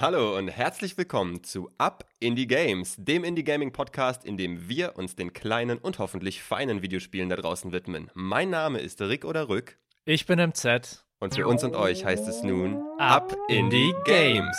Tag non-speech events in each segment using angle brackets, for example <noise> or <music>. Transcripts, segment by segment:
Hallo und herzlich willkommen zu Up Indie Games, dem Indie Gaming Podcast, in dem wir uns den kleinen und hoffentlich feinen Videospielen da draußen widmen. Mein Name ist Rick oder Rück. Ich bin MZ. Und für uns und euch heißt es nun Up Indie Games.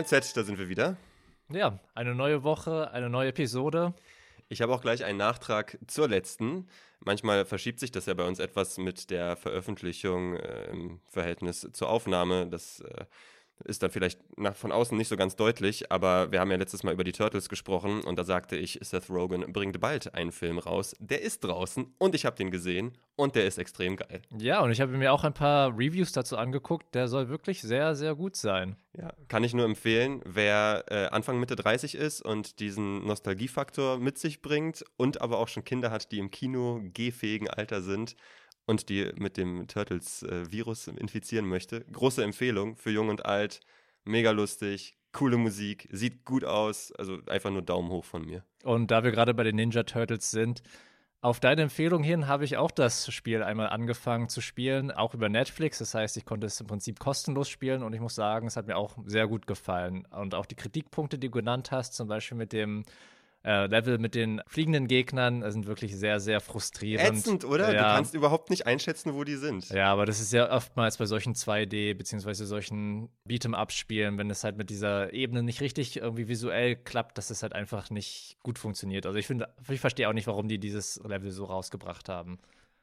NZ, da sind wir wieder. Ja, eine neue Woche, eine neue Episode. Ich habe auch gleich einen Nachtrag zur letzten. Manchmal verschiebt sich das ja bei uns etwas mit der Veröffentlichung äh, im Verhältnis zur Aufnahme. Das äh, ist dann vielleicht nach, von außen nicht so ganz deutlich, aber wir haben ja letztes Mal über die Turtles gesprochen und da sagte ich, Seth Rogen bringt bald einen Film raus. Der ist draußen und ich habe den gesehen und der ist extrem geil. Ja, und ich habe mir auch ein paar Reviews dazu angeguckt. Der soll wirklich sehr, sehr gut sein. Ja, kann ich nur empfehlen, wer äh, Anfang Mitte 30 ist und diesen Nostalgiefaktor mit sich bringt und aber auch schon Kinder hat, die im Kino gehfähigen Alter sind und die mit dem Turtles-Virus äh, infizieren möchte. Große Empfehlung für Jung und Alt. Mega lustig, coole Musik, sieht gut aus. Also einfach nur Daumen hoch von mir. Und da wir gerade bei den Ninja Turtles sind, auf deine Empfehlung hin habe ich auch das Spiel einmal angefangen zu spielen, auch über Netflix. Das heißt, ich konnte es im Prinzip kostenlos spielen und ich muss sagen, es hat mir auch sehr gut gefallen. Und auch die Kritikpunkte, die du genannt hast, zum Beispiel mit dem äh, Level mit den fliegenden Gegnern sind wirklich sehr, sehr frustrierend. Ätzend, oder? Ja. Du kannst überhaupt nicht einschätzen, wo die sind. Ja, aber das ist ja oftmals bei solchen 2D- beziehungsweise solchen Beat'em-Up-Spielen, wenn es halt mit dieser Ebene nicht richtig irgendwie visuell klappt, dass es halt einfach nicht gut funktioniert. Also ich finde, ich verstehe auch nicht, warum die dieses Level so rausgebracht haben.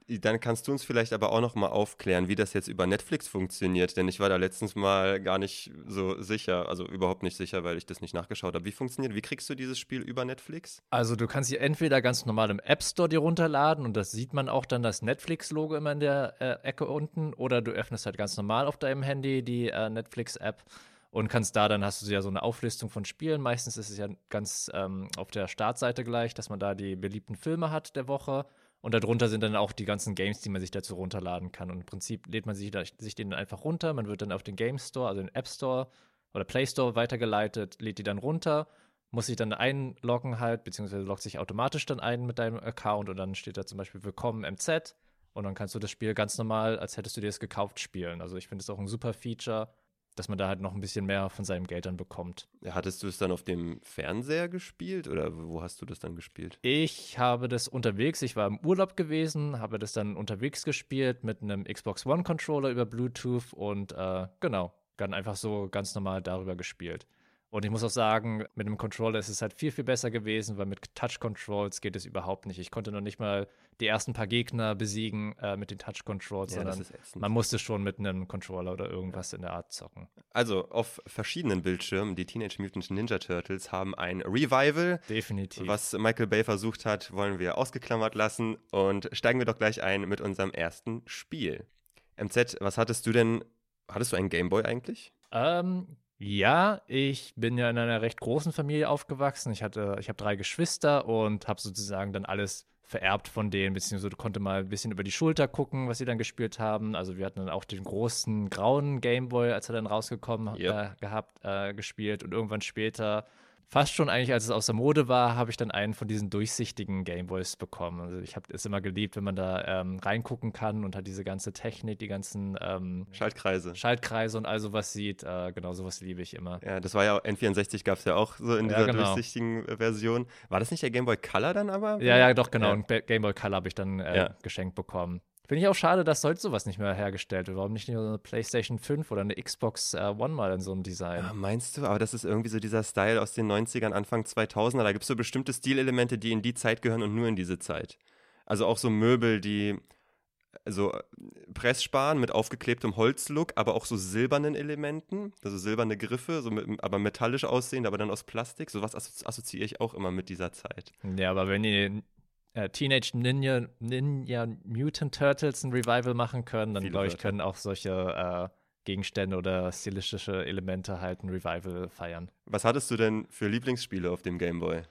Dann kannst du uns vielleicht aber auch noch mal aufklären, wie das jetzt über Netflix funktioniert, denn ich war da letztens mal gar nicht so sicher, also überhaupt nicht sicher, weil ich das nicht nachgeschaut habe. Wie funktioniert, wie kriegst du dieses Spiel über Netflix? Also du kannst sie entweder ganz normal im App Store dir runterladen und das sieht man auch dann das Netflix-Logo immer in der äh, Ecke unten oder du öffnest halt ganz normal auf deinem Handy die äh, Netflix-App und kannst da dann hast du ja so eine Auflistung von Spielen. Meistens ist es ja ganz ähm, auf der Startseite gleich, dass man da die beliebten Filme hat der Woche und darunter sind dann auch die ganzen Games, die man sich dazu runterladen kann. Und im Prinzip lädt man sich, sich den einfach runter. Man wird dann auf den Game Store, also den App Store oder Play Store weitergeleitet, lädt die dann runter, muss sich dann einloggen halt, beziehungsweise loggt sich automatisch dann ein mit deinem Account und dann steht da zum Beispiel Willkommen MZ. Und dann kannst du das Spiel ganz normal, als hättest du dir es gekauft, spielen. Also ich finde es auch ein super Feature dass man da halt noch ein bisschen mehr von seinem Geld dann bekommt. Hattest du es dann auf dem Fernseher gespielt oder wo hast du das dann gespielt? Ich habe das unterwegs, ich war im Urlaub gewesen, habe das dann unterwegs gespielt mit einem Xbox One Controller über Bluetooth und äh, genau, dann einfach so ganz normal darüber gespielt. Und ich muss auch sagen, mit dem Controller ist es halt viel, viel besser gewesen, weil mit Touch Controls geht es überhaupt nicht. Ich konnte noch nicht mal die ersten paar Gegner besiegen äh, mit den Touch Controls, ja, sondern man musste schon mit einem Controller oder irgendwas ja. in der Art zocken. Also auf verschiedenen Bildschirmen, die Teenage Mutant Ninja Turtles haben ein Revival. Definitiv. Was Michael Bay versucht hat, wollen wir ausgeklammert lassen. Und steigen wir doch gleich ein mit unserem ersten Spiel. MZ, was hattest du denn? Hattest du einen Gameboy eigentlich? Ähm, ja, ich bin ja in einer recht großen Familie aufgewachsen. Ich hatte, ich habe drei Geschwister und habe sozusagen dann alles vererbt von denen, beziehungsweise konnte mal ein bisschen über die Schulter gucken, was sie dann gespielt haben. Also wir hatten dann auch den großen grauen Gameboy, als er dann rausgekommen yep. äh, gehabt, äh, gespielt und irgendwann später fast schon eigentlich, als es aus der Mode war, habe ich dann einen von diesen durchsichtigen Gameboys bekommen. Also ich habe es immer geliebt, wenn man da ähm, reingucken kann und hat diese ganze Technik, die ganzen ähm, Schaltkreise. Schaltkreise und all sowas sieht. Äh, genau, sowas liebe ich immer. Ja, das war ja N64 gab es ja auch so in dieser ja, genau. durchsichtigen äh, Version. War das nicht der Gameboy Color dann aber? Ja, ja, doch, genau. Ja. Gameboy Color habe ich dann äh, ja. geschenkt bekommen. Finde ich auch schade, dass heute sowas nicht mehr hergestellt wird. Warum nicht nur eine PlayStation 5 oder eine Xbox äh, One mal in so einem Design? Ja, meinst du? Aber das ist irgendwie so dieser Style aus den 90ern, Anfang 2000er. Da gibt es so bestimmte Stilelemente, die in die Zeit gehören und nur in diese Zeit. Also auch so Möbel, die so äh, Pressspan mit aufgeklebtem Holzlook, aber auch so silbernen Elementen, also silberne Griffe, so mit, aber metallisch aussehend, aber dann aus Plastik. Sowas assoziiere ich auch immer mit dieser Zeit. Ja, aber wenn ihr äh, Teenage Ninja, Ninja Mutant Turtles ein Revival machen können, dann glaube ich, können auch solche äh, Gegenstände oder stilistische Elemente halt ein Revival feiern. Was hattest du denn für Lieblingsspiele auf dem Game Boy?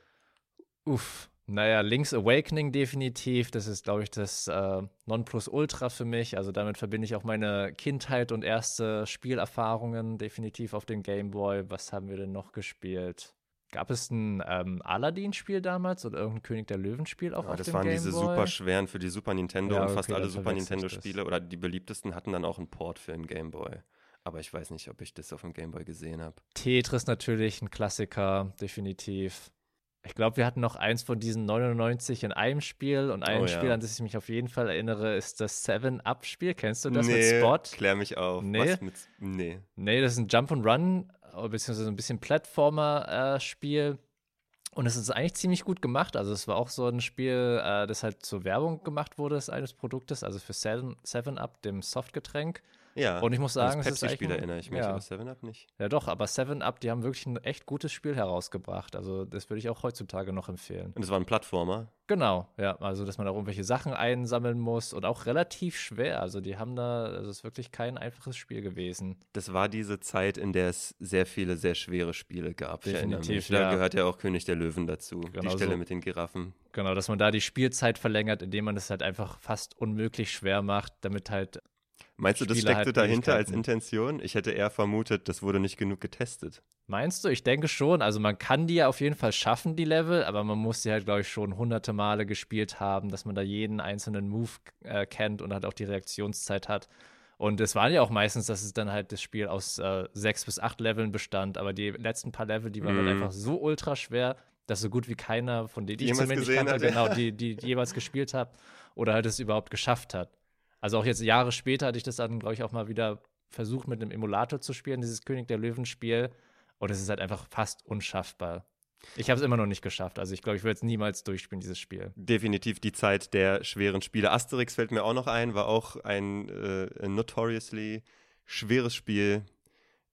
Uff, Naja, Link's Awakening definitiv. Das ist, glaube ich, das äh, Nonplusultra für mich. Also damit verbinde ich auch meine Kindheit und erste Spielerfahrungen definitiv auf dem Game Boy. Was haben wir denn noch gespielt? Gab es ein ähm, Aladdin-Spiel damals oder irgendein König der Löwen-Spiel auch Ja, auf das dem waren Game diese Boy? super schweren für die Super Nintendo Ja, und fast okay, alle Super. Nintendo-Spiele oder die beliebtesten hatten dann auch einen Port für den Game Boy. Aber ich weiß nicht, ob ich das auf dem Game Boy gesehen habe. Tetris natürlich, ein Klassiker, definitiv. Ich glaube, wir hatten noch eins von diesen 99 in einem Spiel und ein Oh ja. Spiel, an das ich mich auf jeden Fall erinnere, ist das Seven-Up-Spiel. Kennst du das mit nee, Spot? klär mich auf. Nee. Was mit, nee. Nee, das ist ein Jump and Run, beziehungsweise ein bisschen Plattformer-Spiel. und es ist eigentlich ziemlich gut gemacht. Also es war auch so ein Spiel, äh, das halt zur Werbung gemacht wurde eines Produktes, also für Seven, Seven Up, dem Softgetränk. Ja. Und ich muss sagen, das es ist eigentlich Pepsi-Spiel erinnere ich mich, ja. aber 7-Up nicht. Ja doch, aber Seven Up, die haben wirklich ein echt gutes Spiel herausgebracht. Also das würde ich auch heutzutage noch empfehlen. Und es war ein Plattformer. Genau, ja, also dass man da irgendwelche Sachen einsammeln muss und auch relativ schwer. Also die haben da, also es ist wirklich kein einfaches Spiel gewesen. Das war diese Zeit, in der es sehr viele sehr schwere Spiele gab. Definitiv. Da ja. gehört ja auch König der Löwen dazu. Genau die Stelle so. mit den Giraffen. Genau, dass man da die Spielzeit verlängert, indem man es halt einfach fast unmöglich schwer macht, damit halt Meinst du, das Spieler steckte dahinter als. Intention? Ich hätte eher vermutet, das wurde nicht genug getestet. Meinst du? Ich denke schon. Also man kann die ja auf jeden Fall schaffen, die Level, aber man muss die halt, glaube ich, schon hunderte Male gespielt haben, dass man da jeden einzelnen Move äh, kennt und halt auch die Reaktionszeit hat. Und es waren ja auch meistens, dass es dann halt das Spiel aus äh, sechs bis acht Leveln bestand, aber die letzten paar Level, die waren Mhm. halt einfach so ultra schwer, dass so gut wie keiner von denen, die ich zumindest kannte, hat, genau, die, die, die jeweils gespielt habe oder halt es überhaupt geschafft hat. Also auch jetzt Jahre später hatte ich das dann, glaube ich, auch mal wieder versucht, mit einem Emulator zu spielen, dieses König der Löwen-Spiel. Und es ist halt einfach fast unschaffbar. Ich habe es immer noch nicht geschafft. Also ich glaube, ich würde es niemals durchspielen, dieses Spiel. Definitiv die Zeit der schweren Spiele. Asterix fällt mir auch noch ein, war auch ein äh, notoriously schweres Spiel.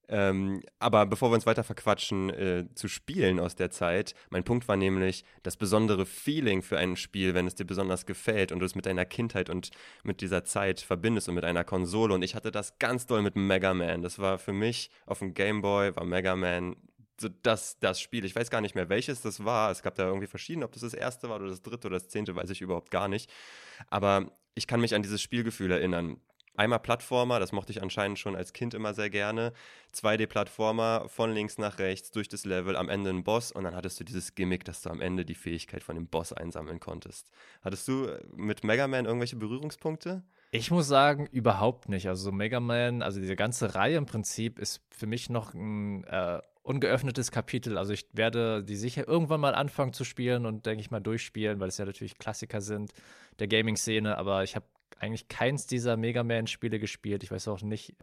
Ähm, aber bevor wir uns weiter verquatschen äh, zu Spielen aus der Zeit, mein Punkt war nämlich das besondere Feeling für ein Spiel, wenn es dir besonders gefällt und du es mit deiner Kindheit und mit dieser Zeit verbindest und mit einer Konsole. Und ich hatte das ganz doll mit Mega Man. Das war für mich auf dem Game Boy, war Mega Man so das, das Spiel. Ich weiß gar nicht mehr, welches das war. Es gab da irgendwie verschiedene, ob das das erste war oder das dritte oder das zehnte, weiß ich überhaupt gar nicht. Aber ich kann mich an dieses Spielgefühl erinnern. Einmal Plattformer, das mochte ich anscheinend schon als Kind immer sehr gerne. 2D-Plattformer von links nach rechts durch das Level, am Ende ein Boss und dann hattest du dieses Gimmick, dass du am Ende die Fähigkeit von dem Boss einsammeln konntest. Hattest du äh, mit Mega Man irgendwelche Berührungspunkte? Ich muss sagen, überhaupt nicht. Also so Mega Man, also diese ganze Reihe im Prinzip ist für mich noch ein äh, ungeöffnetes Kapitel. Also ich werde die sicher irgendwann mal anfangen zu spielen und denke ich mal durchspielen, weil es ja natürlich Klassiker sind der Gaming-Szene, aber ich habe eigentlich keins dieser Mega Man-Spiele gespielt. Ich weiß auch nicht,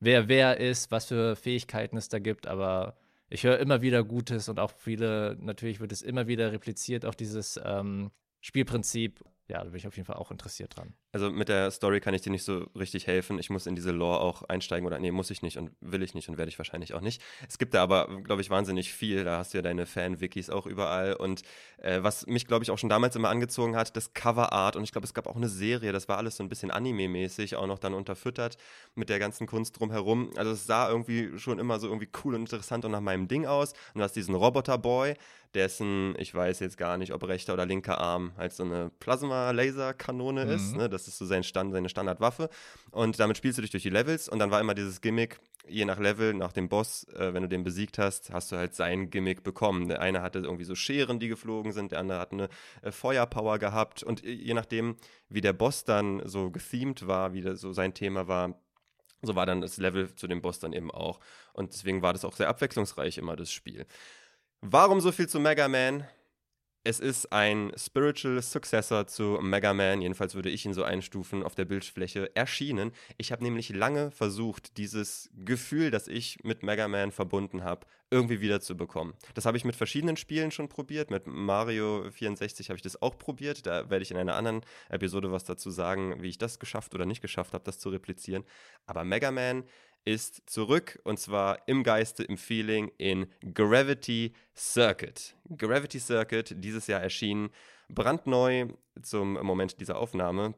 wer wer ist, was für Fähigkeiten es da gibt, aber ich höre immer wieder Gutes und auch viele, natürlich wird es immer wieder repliziert, auch dieses ähm, Spielprinzip. Ja, da bin ich auf jeden Fall auch interessiert dran. Also mit der Story kann ich dir nicht so richtig helfen. Ich muss in diese Lore auch einsteigen oder nee, muss ich nicht und will ich nicht und werde ich wahrscheinlich auch nicht. Es gibt da aber, glaube ich, wahnsinnig viel. Da hast du ja deine Fan-Wikis auch überall. Und äh, was mich, glaube ich, auch schon damals immer angezogen hat, das Cover-Art. Und ich glaube, es gab auch eine Serie, das war alles so ein bisschen Anime-mäßig, auch noch dann unterfüttert mit der ganzen Kunst drumherum. Also es sah irgendwie schon immer so irgendwie cool und interessant und nach meinem Ding aus. Und du hast diesen Roboter-Boy, dessen, ich weiß jetzt gar nicht, ob rechter oder linker Arm halt so eine Plasma-Laser-Kanone Mhm. ist. Ne? Das ist so sein Stand, seine Standardwaffe. Und damit spielst du dich durch die Levels und dann war immer dieses Gimmick, je nach Level, nach dem Boss, äh, wenn du den besiegt hast, hast du halt sein Gimmick bekommen. Der eine hatte irgendwie so Scheren, die geflogen sind, der andere hat eine äh, Feuerpower gehabt und je nachdem, wie der Boss dann so gethemed war, wie das so sein Thema war, so war dann das Level zu dem Boss dann eben auch. Und deswegen war das auch sehr abwechslungsreich immer, das Spiel. Warum so viel zu Mega Man? Es ist ein Spiritual Successor zu Mega Man, jedenfalls würde ich ihn so einstufen, auf der Bildfläche erschienen. Ich habe nämlich lange versucht, dieses Gefühl, das ich mit Mega Man verbunden habe, irgendwie wiederzubekommen. Das habe ich mit verschiedenen Spielen schon probiert. Mit Mario 64 habe ich das auch probiert. Da werde ich in einer anderen Episode was dazu sagen, wie ich das geschafft oder nicht geschafft habe, das zu replizieren. Aber Mega Man ist zurück und zwar im Geiste, im Feeling in Gravity Circuit. Gravity Circuit, dieses Jahr erschienen, brandneu zum Moment dieser Aufnahme.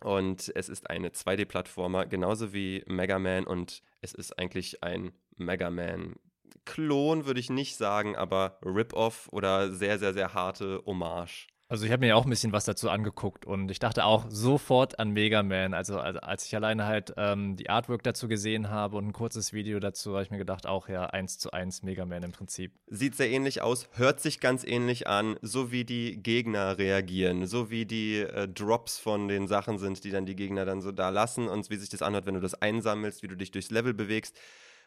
Und es ist eine 2D-Plattformer, genauso wie Mega Man und es ist eigentlich ein Mega Man. Klon würde ich nicht sagen, aber Rip-Off oder sehr, sehr, sehr harte Hommage. Also ich habe mir ja auch ein bisschen was dazu angeguckt und ich dachte auch sofort an Mega Man. Also, also als ich alleine halt ähm, die Artwork dazu gesehen habe und ein kurzes Video dazu, habe ich mir gedacht, auch ja, eins zu eins Mega Man im Prinzip. Sieht sehr ähnlich aus, hört sich ganz ähnlich an, so wie die Gegner reagieren, so wie die äh, Drops von den Sachen sind, die dann die Gegner dann so da lassen und wie sich das anhört, wenn du das einsammelst, wie du dich durchs Level bewegst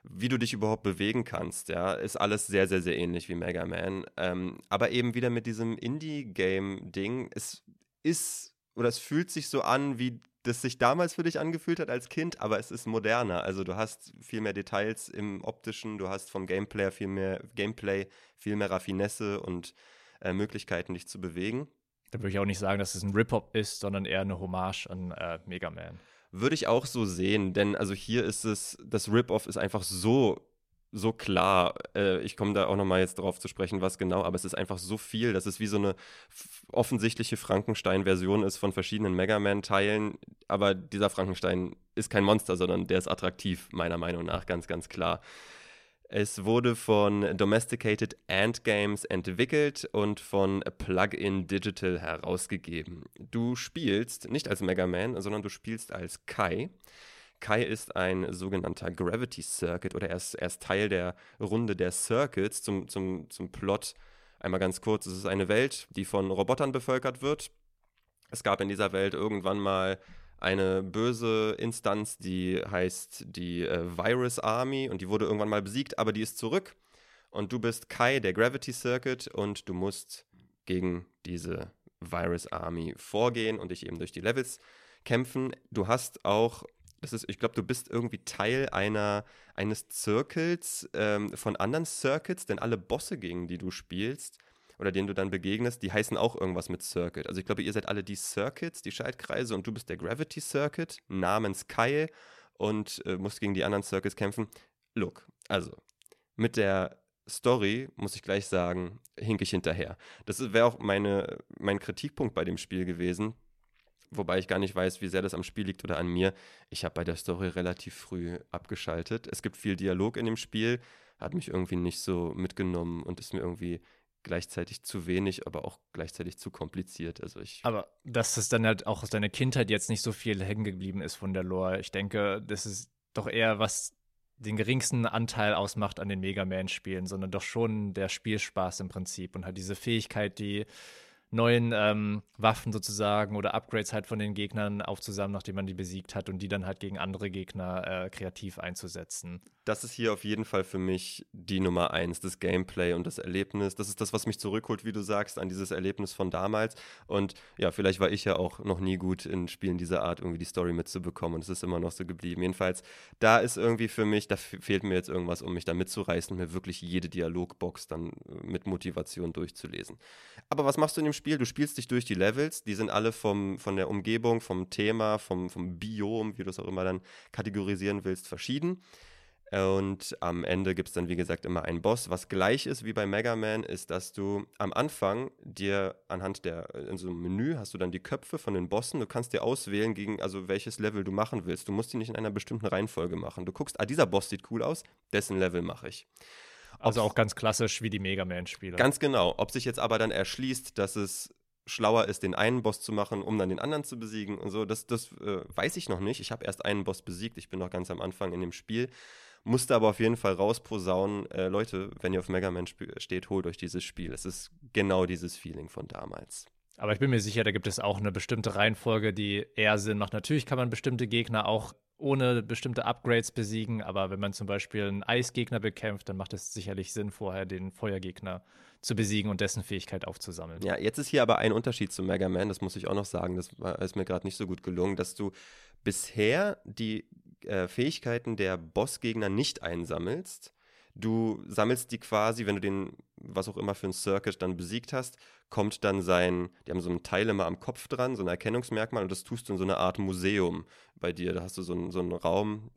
wie du dich überhaupt bewegen kannst, ja, ist alles sehr, sehr, sehr ähnlich wie Mega Man. Ähm, aber eben wieder mit diesem Indie-Game-Ding, es ist oder es fühlt sich so an, wie das sich damals für dich angefühlt hat als Kind, aber es ist moderner. Also du hast viel mehr Details im optischen, du hast vom Gameplay viel mehr Gameplay, viel mehr Raffinesse und äh, Möglichkeiten, dich zu bewegen. Da würde ich auch nicht sagen, dass es ein Rip-Hop ist, sondern eher eine Hommage an äh, Mega Man. Würde ich auch so sehen, denn also hier ist es, das Rip-Off ist einfach so, so klar. Äh, ich komme da auch nochmal jetzt drauf zu sprechen, was genau, aber es ist einfach so viel, dass es wie so eine offensichtliche Frankenstein-Version ist von verschiedenen Mega Man-Teilen. Aber dieser Frankenstein ist kein Monster, sondern der ist attraktiv, meiner Meinung nach, ganz, ganz klar. Es wurde von Domesticated Ant Games entwickelt und von Plug-in Digital herausgegeben. Du spielst nicht als Mega Man, sondern du spielst als Kai. Kai ist ein sogenannter Gravity Circuit oder er ist, er ist Teil der Runde der Circuits zum, zum, zum Plot. Einmal ganz kurz, es ist eine Welt, die von Robotern bevölkert wird. Es gab in dieser Welt irgendwann mal eine böse Instanz, die heißt die äh, Virus Army und die wurde irgendwann mal besiegt, aber die ist zurück. Und du bist Kai, der Gravity Circuit, und du musst gegen diese Virus Army vorgehen und dich eben durch die Levels kämpfen. Du hast auch, das ist, ich glaube, du bist irgendwie Teil einer, eines Circles ähm, von anderen Circuits, denn alle Bosse, gegen die du spielst, oder denen du dann begegnest, die heißen auch irgendwas mit Circuit. Also ich glaube, ihr seid alle die Circuits, die Schaltkreise und du bist der Gravity Circuit namens Kai und äh, musst gegen die anderen Circuits kämpfen. Look, also mit der Story, muss ich gleich sagen, hink ich hinterher. Das wäre auch meine, mein Kritikpunkt bei dem Spiel gewesen. Wobei ich gar nicht weiß, wie sehr das am Spiel liegt oder an mir. Ich habe bei der Story relativ früh abgeschaltet. Es gibt viel Dialog in dem Spiel, hat mich irgendwie nicht so mitgenommen und ist mir irgendwie gleichzeitig zu wenig, aber auch gleichzeitig zu kompliziert. Also ich. Aber dass es dann halt auch aus deiner Kindheit jetzt nicht so viel hängen geblieben ist von der Lore. Ich denke, das ist doch eher was den geringsten Anteil ausmacht an den Mega Man-Spielen, sondern doch schon der Spielspaß im Prinzip und halt diese Fähigkeit, die neuen ähm, Waffen sozusagen oder Upgrades halt von den Gegnern aufzusammeln, nachdem man die besiegt hat und die dann halt gegen andere Gegner äh, kreativ einzusetzen. Das ist hier auf jeden Fall für mich die Nummer eins, das Gameplay und das Erlebnis. Das ist das, was mich zurückholt, wie du sagst, an dieses Erlebnis von damals. Und ja, vielleicht war ich ja auch noch nie gut in Spielen dieser Art, irgendwie die Story mitzubekommen und es ist immer noch so geblieben. Jedenfalls, da ist irgendwie für mich, da fehlt mir jetzt irgendwas, um mich da mitzureißen mir wirklich jede Dialogbox dann äh, mit Motivation durchzulesen. Aber was machst du in dem Spiel? Du spielst dich durch die Levels, die sind alle vom, von der Umgebung, vom Thema, vom, vom Biom, wie du es auch immer dann kategorisieren willst, verschieden. Und am Ende gibt es dann, wie gesagt, immer einen Boss. Was gleich ist wie bei Mega Man, ist, dass du am Anfang dir anhand der, in so einem Menü hast du dann die Köpfe von den Bossen. Du kannst dir auswählen, gegen, also welches Level du machen willst. Du musst die nicht in einer bestimmten Reihenfolge machen. Du guckst, ah, dieser Boss sieht cool aus, dessen Level mache ich. Also auch ganz klassisch wie die Mega Man-Spiele. Ganz genau. Ob sich jetzt aber dann erschließt, dass es schlauer ist, den einen Boss zu machen, um dann den anderen zu besiegen und so, das, das äh, weiß ich noch nicht. Ich habe erst einen Boss besiegt. Ich bin noch ganz am Anfang in dem Spiel. Musste aber auf jeden Fall rausposaunen, äh, Leute, wenn ihr auf Mega Man steht, holt euch dieses Spiel. Es ist genau dieses Feeling von damals. Aber ich bin mir sicher, da gibt es auch eine bestimmte Reihenfolge, die eher Sinn macht. Natürlich kann man bestimmte Gegner auch ohne bestimmte Upgrades besiegen, aber wenn man zum Beispiel einen Eisgegner bekämpft, dann macht es sicherlich Sinn, vorher den Feuergegner zu besiegen und dessen Fähigkeit aufzusammeln. Ja, jetzt ist hier aber ein Unterschied zu Mega Man, das muss ich auch noch sagen, das ist mir gerade nicht so gut gelungen, dass du bisher die äh, Fähigkeiten der Bossgegner nicht einsammelst. Du sammelst die quasi, wenn du den, was auch immer für ein Circuit dann besiegt hast, kommt dann sein, die haben so ein Teil immer am Kopf dran, so ein Erkennungsmerkmal und das tust du in so eine Art Museum bei dir. Da hast du so, ein, so einen Raum,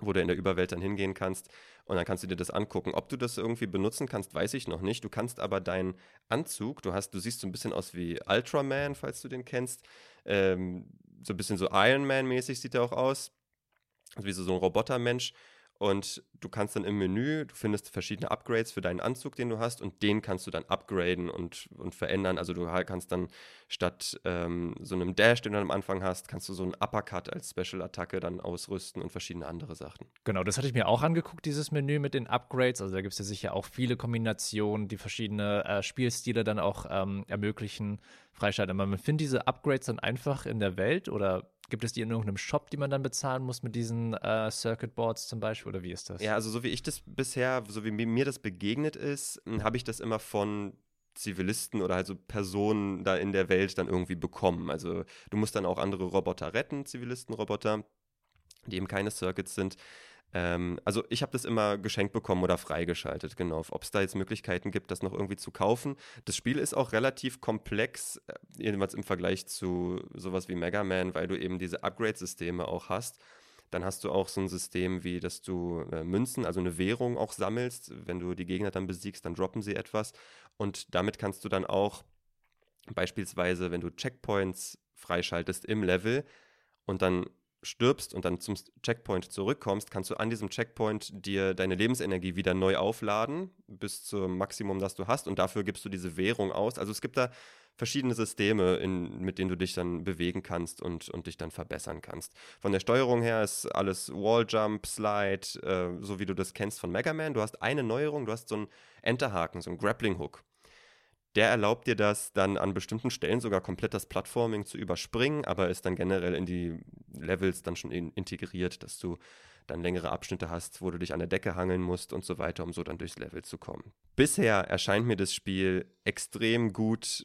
wo du in der Überwelt dann hingehen kannst und dann kannst du dir das angucken. Ob du das irgendwie benutzen kannst, weiß ich noch nicht. Du kannst aber deinen Anzug, du hast, du siehst so ein bisschen aus wie Ultraman, falls du den kennst. Ähm, so ein bisschen so Iron Man-mäßig sieht er auch aus. Also wie so, so ein Robotermensch. Und du kannst dann im Menü, du findest verschiedene Upgrades für deinen Anzug, den du hast, und den kannst du dann upgraden und, und verändern. Also du kannst dann statt ähm, so einem Dash, den du am Anfang hast, kannst du so einen Uppercut als Special-Attacke dann ausrüsten und verschiedene andere Sachen. Genau, das hatte ich mir auch angeguckt, dieses Menü mit den Upgrades. Also da gibt es ja sicher auch viele Kombinationen, die verschiedene äh, Spielstile dann auch ähm, ermöglichen, freischalten. Aber man findet diese Upgrades dann einfach in der Welt oder Gibt es die in irgendeinem Shop, die man dann bezahlen muss mit diesen äh, Circuit Boards zum Beispiel oder wie ist das? Ja, also so wie ich das bisher, so wie mir das begegnet ist, hm, habe ich das immer von Zivilisten oder also Personen da in der Welt dann irgendwie bekommen. Also du musst dann auch andere Roboter retten, Zivilistenroboter, die eben keine Circuits sind. Ähm, also ich habe das immer geschenkt bekommen oder freigeschaltet, genau. Ob es da jetzt Möglichkeiten gibt, das noch irgendwie zu kaufen. Das Spiel ist auch relativ komplex, äh, jedenfalls im Vergleich zu sowas wie Mega Man, weil du eben diese Upgrade-Systeme auch hast. Dann hast du auch so ein System, wie dass du äh, Münzen, also eine Währung auch sammelst. Wenn du die Gegner dann besiegst, dann droppen sie etwas. Und damit kannst du dann auch beispielsweise, wenn du Checkpoints freischaltest im Level und dann stirbst und dann zum Checkpoint zurückkommst, kannst du an diesem Checkpoint dir deine Lebensenergie wieder neu aufladen, bis zum Maximum, das du hast. Und dafür gibst du diese Währung aus. Also es gibt da verschiedene Systeme, in, mit denen du dich dann bewegen kannst und, und dich dann verbessern kannst. Von der Steuerung her ist alles Walljump, Slide, äh, so wie du das kennst von Mega Man. Du hast eine Neuerung, du hast so einen Enterhaken, so einen Grappling Hook der erlaubt dir das dann an bestimmten Stellen sogar komplett das Plattforming zu überspringen, aber ist dann generell in die Levels dann schon in, integriert, dass du dann längere Abschnitte hast, wo du dich an der Decke hangeln musst und so weiter, um so dann durchs Level zu kommen. Bisher erscheint mir das Spiel extrem gut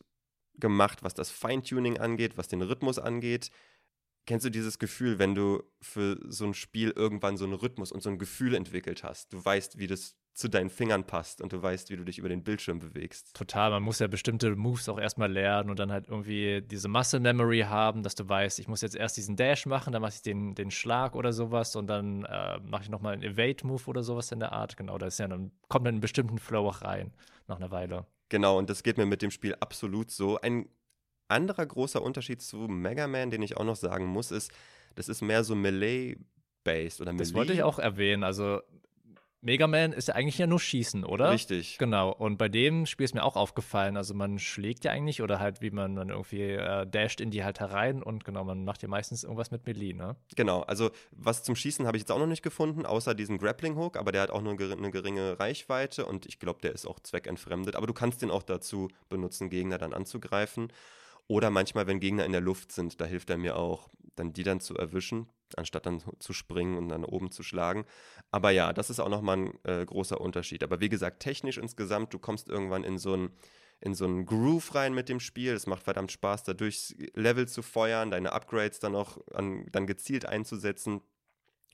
gemacht, was das Feintuning angeht, was den Rhythmus angeht. Kennst du dieses Gefühl, wenn du für so ein Spiel irgendwann so einen Rhythmus und so ein Gefühl entwickelt hast? Du weißt, wie das zu deinen Fingern passt und du weißt, wie du dich über den Bildschirm bewegst. Total, man muss ja bestimmte Moves auch erstmal lernen und dann halt irgendwie diese Muscle Memory haben, dass du weißt, ich muss jetzt erst diesen Dash machen, dann mache ich den, den Schlag oder sowas und dann äh, mache ich nochmal einen Evade-Move oder sowas in der Art. Genau, da ist ja dann kommt dann einen bestimmten Flow auch rein nach einer Weile. Genau, und das geht mir mit dem Spiel absolut so. Ein anderer großer Unterschied zu Mega Man, den ich auch noch sagen muss, ist, das ist mehr so Melee-based oder Melee. Das wollte ich auch erwähnen. Also Mega Man ist ja eigentlich ja nur Schießen, oder? Richtig. Genau. Und bei dem Spiel ist mir auch aufgefallen, also man schlägt ja eigentlich oder halt, wie man dann irgendwie äh, dasht in die halt herein und genau, man macht ja meistens irgendwas mit Melee, ne? Genau. Also was zum Schießen habe ich jetzt auch noch nicht gefunden, außer diesen Grappling Hook, aber der hat auch nur eine geringe Reichweite und ich glaube, der ist auch zweckentfremdet. Aber du kannst den auch dazu benutzen, Gegner dann anzugreifen. Oder manchmal, wenn Gegner in der Luft sind, da hilft er mir auch, dann die dann zu erwischen, anstatt dann zu springen und dann oben zu schlagen. Aber ja, das ist auch nochmal ein äh, großer Unterschied. Aber wie gesagt, technisch insgesamt, du kommst irgendwann in so ein in so einen Groove rein mit dem Spiel. Es macht verdammt Spaß, da durchs Level zu feuern, deine Upgrades dann auch an, dann gezielt einzusetzen.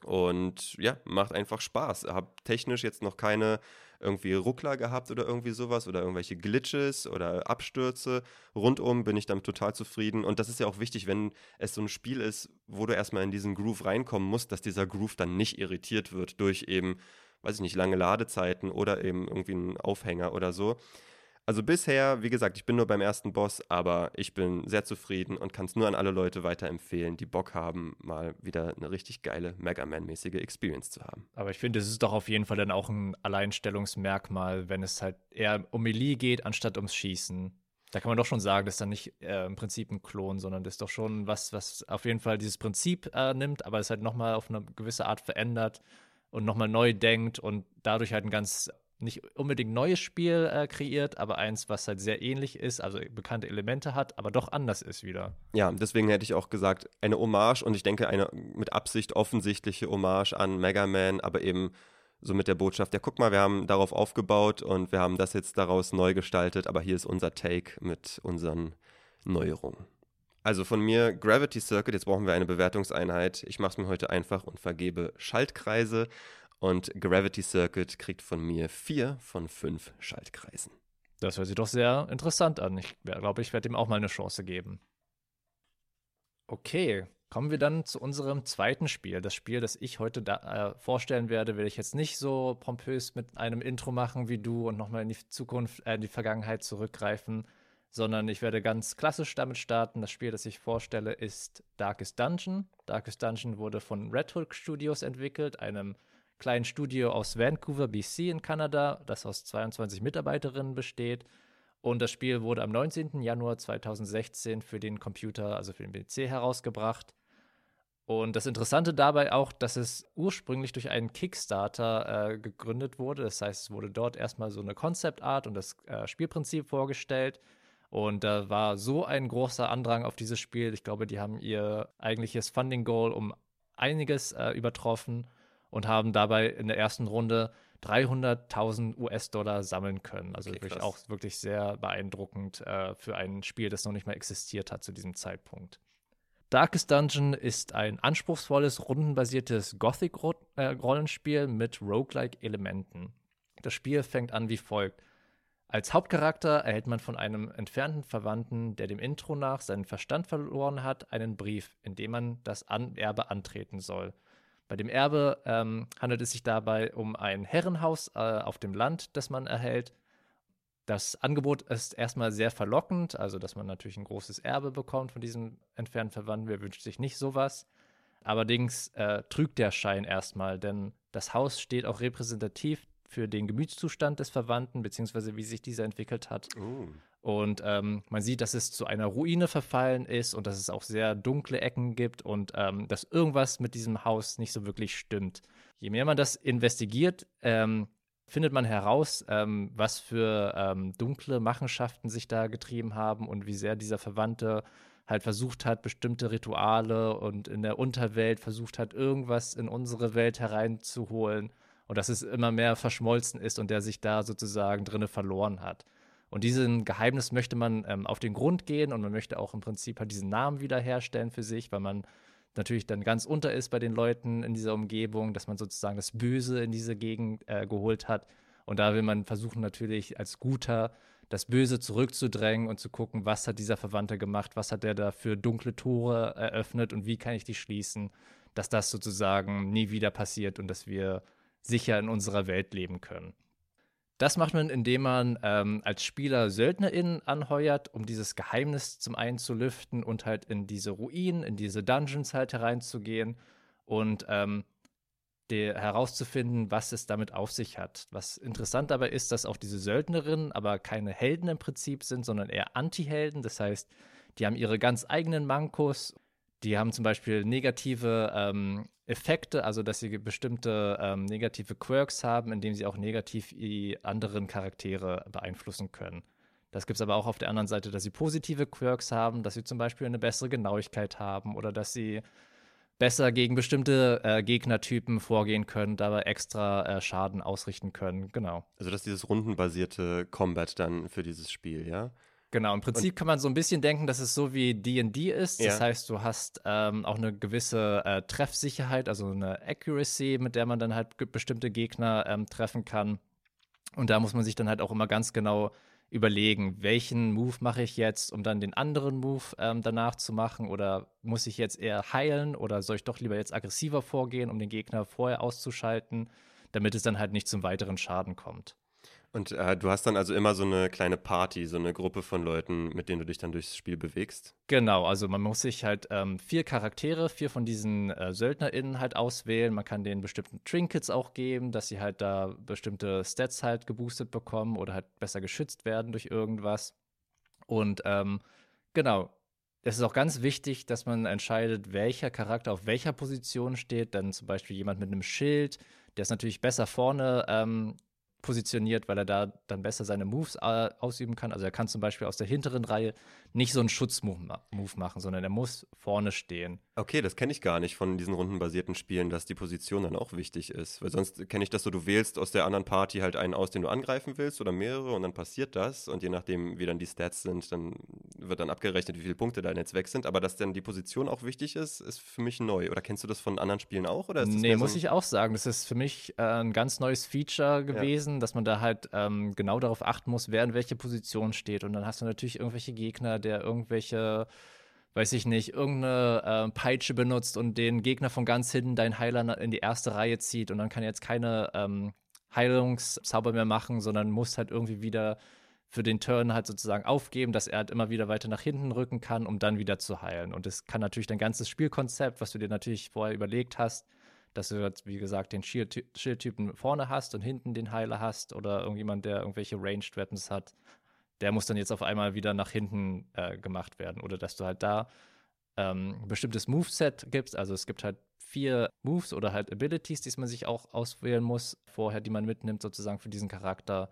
Und ja, macht einfach Spaß. Hab technisch jetzt noch keine irgendwie Ruckler gehabt oder irgendwie sowas oder irgendwelche Glitches oder Abstürze. Rundum bin ich damit total zufrieden. Und das ist ja auch wichtig, wenn es so ein Spiel ist, wo du erstmal in diesen Groove reinkommen musst, dass dieser Groove dann nicht irritiert wird durch eben, weiß ich nicht, lange Ladezeiten oder eben irgendwie einen Aufhänger oder so. Also bisher, wie gesagt, ich bin nur beim ersten Boss, aber ich bin sehr zufrieden und kann es nur an alle Leute weiterempfehlen, die Bock haben, mal wieder eine richtig geile Mega Man-mäßige Experience zu haben. Aber ich finde, es ist doch auf jeden Fall dann auch ein Alleinstellungsmerkmal, wenn es halt eher um Melee geht, anstatt ums Schießen. Da kann man doch schon sagen, das ist dann nicht äh, im Prinzip ein Klon, sondern das ist doch schon was, was auf jeden Fall dieses Prinzip äh, nimmt, aber es halt nochmal auf eine gewisse Art verändert und nochmal neu denkt und dadurch halt ein ganz nicht unbedingt neues Spiel äh, kreiert, aber eins, was halt sehr ähnlich ist, also bekannte Elemente hat, aber doch anders ist wieder. Ja, deswegen hätte ich auch gesagt, eine Hommage und ich denke eine mit Absicht offensichtliche Hommage an Mega Man, aber eben so mit der Botschaft, ja guck mal, wir haben darauf aufgebaut und wir haben das jetzt daraus neu gestaltet, aber hier ist unser Take mit unseren Neuerungen. Also von mir Gravity Circuit, jetzt brauchen wir eine Bewertungseinheit. Ich mache es mir heute einfach und vergebe Schaltkreise und Gravity Circuit kriegt von mir vier von fünf Schaltkreisen. Das hört sich doch sehr interessant an. Ich glaube, ich werde ihm auch mal eine Chance geben. Okay, kommen wir dann zu unserem zweiten Spiel. Das Spiel, das ich heute da, äh, vorstellen werde, will ich jetzt nicht so pompös mit einem Intro machen wie du und nochmal in die Zukunft, äh, in die Vergangenheit zurückgreifen, sondern ich werde ganz klassisch damit starten. Das Spiel, das ich vorstelle, ist Darkest Dungeon. Darkest Dungeon wurde von Red Hook Studios entwickelt, einem kleinen Studio aus Vancouver, BC in Kanada, das aus 22 Mitarbeiterinnen besteht. Und das Spiel wurde am 19. Januar 2016 für den Computer, also für den PC, herausgebracht. Und das Interessante dabei auch, dass es ursprünglich durch einen Kickstarter äh, gegründet wurde. Das heißt, es wurde dort erstmal so eine Concept Art und das äh, Spielprinzip vorgestellt. Und da war so ein großer Andrang auf dieses Spiel. Ich glaube, die haben ihr eigentliches Funding Goal um einiges äh, übertroffen und haben dabei in der ersten Runde 300.000 US-Dollar sammeln können. Also okay, wirklich auch wirklich sehr beeindruckend äh, für ein Spiel, das noch nicht mal existiert hat zu diesem Zeitpunkt. Darkest Dungeon ist ein anspruchsvolles, rundenbasiertes Gothic-Rollenspiel mit Roguelike-Elementen. Das Spiel fängt an wie folgt. Als Hauptcharakter erhält man von einem entfernten Verwandten, der dem Intro nach seinen Verstand verloren hat, einen Brief, in dem man das Erbe antreten soll. Bei dem Erbe ähm, handelt es sich dabei um ein Herrenhaus äh, auf dem Land, das man erhält. Das Angebot ist erstmal sehr verlockend, also dass man natürlich ein großes Erbe bekommt von diesem entfernten Verwandten. Wer wünscht sich nicht sowas? Allerdings äh, trügt der Schein erstmal, denn das Haus steht auch repräsentativ für den Gemütszustand des Verwandten, beziehungsweise wie sich dieser entwickelt hat. Oh. Und ähm, man sieht, dass es zu einer Ruine verfallen ist und dass es auch sehr dunkle Ecken gibt und ähm, dass irgendwas mit diesem Haus nicht so wirklich stimmt. Je mehr man das investigiert, ähm, findet man heraus, ähm, was für ähm, dunkle Machenschaften sich da getrieben haben und wie sehr dieser Verwandte halt versucht hat, bestimmte Rituale und in der Unterwelt versucht hat, irgendwas in unsere Welt hereinzuholen und dass es immer mehr verschmolzen ist und der sich da sozusagen drinne verloren hat. Und diesem Geheimnis möchte man ähm, auf den Grund gehen und man möchte auch im Prinzip halt diesen Namen wiederherstellen für sich, weil man natürlich dann ganz unter ist bei den Leuten in dieser Umgebung, dass man sozusagen das Böse in diese Gegend äh, geholt hat. Und da will man versuchen natürlich als Guter das Böse zurückzudrängen und zu gucken, was hat dieser Verwandte gemacht, was hat der da für dunkle Tore eröffnet und wie kann ich die schließen, dass das sozusagen nie wieder passiert und dass wir sicher in unserer Welt leben können. Das macht man, indem man ähm, als Spieler SöldnerInnen anheuert, um dieses Geheimnis zum einen zu lüften und halt in diese Ruinen, in diese Dungeons halt hereinzugehen und ähm, herauszufinden, was es damit auf sich hat. Was interessant dabei ist, dass auch diese Söldnerinnen aber keine Helden im Prinzip sind, sondern eher Anti-Helden. Das heißt, die haben ihre ganz eigenen Mankos. Die haben zum Beispiel negative ähm, Effekte, also dass sie bestimmte ähm, negative Quirks haben, indem sie auch negativ die anderen Charaktere beeinflussen können. Das gibt es aber auch auf der anderen Seite, dass sie positive Quirks haben, dass sie zum Beispiel eine bessere Genauigkeit haben oder dass sie besser gegen bestimmte äh, Gegnertypen vorgehen können, dabei extra äh, Schaden ausrichten können. Genau. Also das ist dieses rundenbasierte Combat dann für dieses Spiel, ja? Genau, im Prinzip und, kann man so ein bisschen denken, dass es so wie DD ist. Das ja. heißt, du hast ähm, auch eine gewisse äh, Treffsicherheit, also eine Accuracy, mit der man dann halt bestimmte Gegner ähm, treffen kann. Und da muss man sich dann halt auch immer ganz genau überlegen, welchen Move mache ich jetzt, um dann den anderen Move ähm, danach zu machen? Oder muss ich jetzt eher heilen oder soll ich doch lieber jetzt aggressiver vorgehen, um den Gegner vorher auszuschalten, damit es dann halt nicht zum weiteren Schaden kommt? Und äh, du hast dann also immer so eine kleine Party, so eine Gruppe von Leuten, mit denen du dich dann durchs Spiel bewegst? Genau, also man muss sich halt ähm, vier Charaktere, vier von diesen äh, SöldnerInnen halt auswählen. Man kann denen bestimmten Trinkets auch geben, dass sie halt da bestimmte Stats halt geboostet bekommen oder halt besser geschützt werden durch irgendwas. Und ähm, genau, es ist auch ganz wichtig, dass man entscheidet, welcher Charakter auf welcher Position steht. Dann zum Beispiel jemand mit einem Schild, der ist natürlich besser vorne ähm, positioniert, weil er da dann besser seine Moves äh, ausüben kann. Also er kann zum Beispiel aus der hinteren Reihe nicht so einen Schutzmove machen, sondern er muss vorne stehen. Okay, das kenne ich gar nicht von diesen rundenbasierten Spielen, dass die Position dann auch wichtig ist. Weil sonst kenne ich das so, du wählst aus der anderen Party halt einen aus, den du angreifen willst oder mehrere und dann passiert das und je nachdem, wie dann die Stats sind, dann wird dann abgerechnet, wie viele Punkte da jetzt weg sind. Aber dass dann die Position auch wichtig ist, ist für mich neu. Oder kennst du das von anderen Spielen auch? Oder nee, muss so ich auch sagen. Das ist für mich äh, ein ganz neues Feature gewesen, ja. dass man da halt ähm, genau darauf achten muss, wer in welche Position steht. Und dann hast du natürlich irgendwelche Gegner, der irgendwelche weiß ich nicht, irgendeine äh, Peitsche benutzt und den Gegner von ganz hinten, deinen Heiler, in die erste Reihe zieht und dann kann er jetzt keine ähm, Heilungszauber mehr machen, sondern muss halt irgendwie wieder für den Turn halt sozusagen aufgeben, dass er halt immer wieder weiter nach hinten rücken kann, um dann wieder zu heilen. Und das kann natürlich dein ganzes Spielkonzept, was du dir natürlich vorher überlegt hast, dass du jetzt, wie gesagt, den Schildtypen vorne hast und hinten den Heiler hast oder irgendjemand, der irgendwelche Ranged Weapons hat, der muss dann jetzt auf einmal wieder nach hinten äh, gemacht werden. Oder dass du halt da ähm, ein bestimmtes Moveset gibst. Also es gibt halt vier Moves oder halt Abilities, die man sich auch auswählen muss, vorher, die man mitnimmt, sozusagen für diesen Charakter.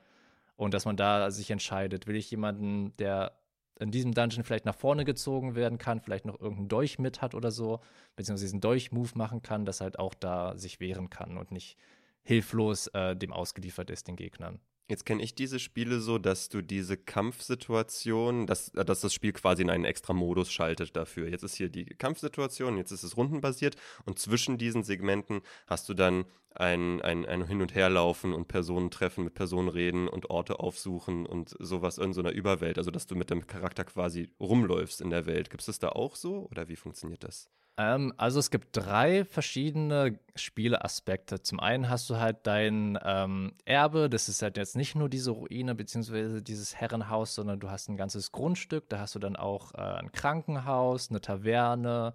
Und dass man da sich entscheidet, will ich jemanden, der in diesem Dungeon vielleicht nach vorne gezogen werden kann, vielleicht noch irgendeinen Dolch mit hat oder so, beziehungsweise diesen Dolch-Move machen kann, dass halt auch da sich wehren kann und nicht hilflos äh, dem ausgeliefert ist, den Gegnern. Jetzt kenne ich diese Spiele so, dass du diese Kampfsituation, dass, äh, dass das Spiel quasi in einen extra Modus schaltet dafür. Jetzt ist hier die Kampfsituation, jetzt ist es rundenbasiert und zwischen diesen Segmenten hast du dann ein, ein, ein Hin- und Herlaufen und Personen treffen, mit Personen reden und Orte aufsuchen und sowas in so einer Überwelt. Also, dass du mit dem Charakter quasi rumläufst in der Welt. Gibt es das da auch so oder wie funktioniert das? Ähm, also es gibt drei verschiedene Spieleaspekte. Zum einen hast du halt dein ähm, Erbe, das ist halt jetzt nicht nur diese Ruine beziehungsweise dieses Herrenhaus, sondern du hast ein ganzes Grundstück. Da hast du dann auch äh, ein Krankenhaus, eine Taverne,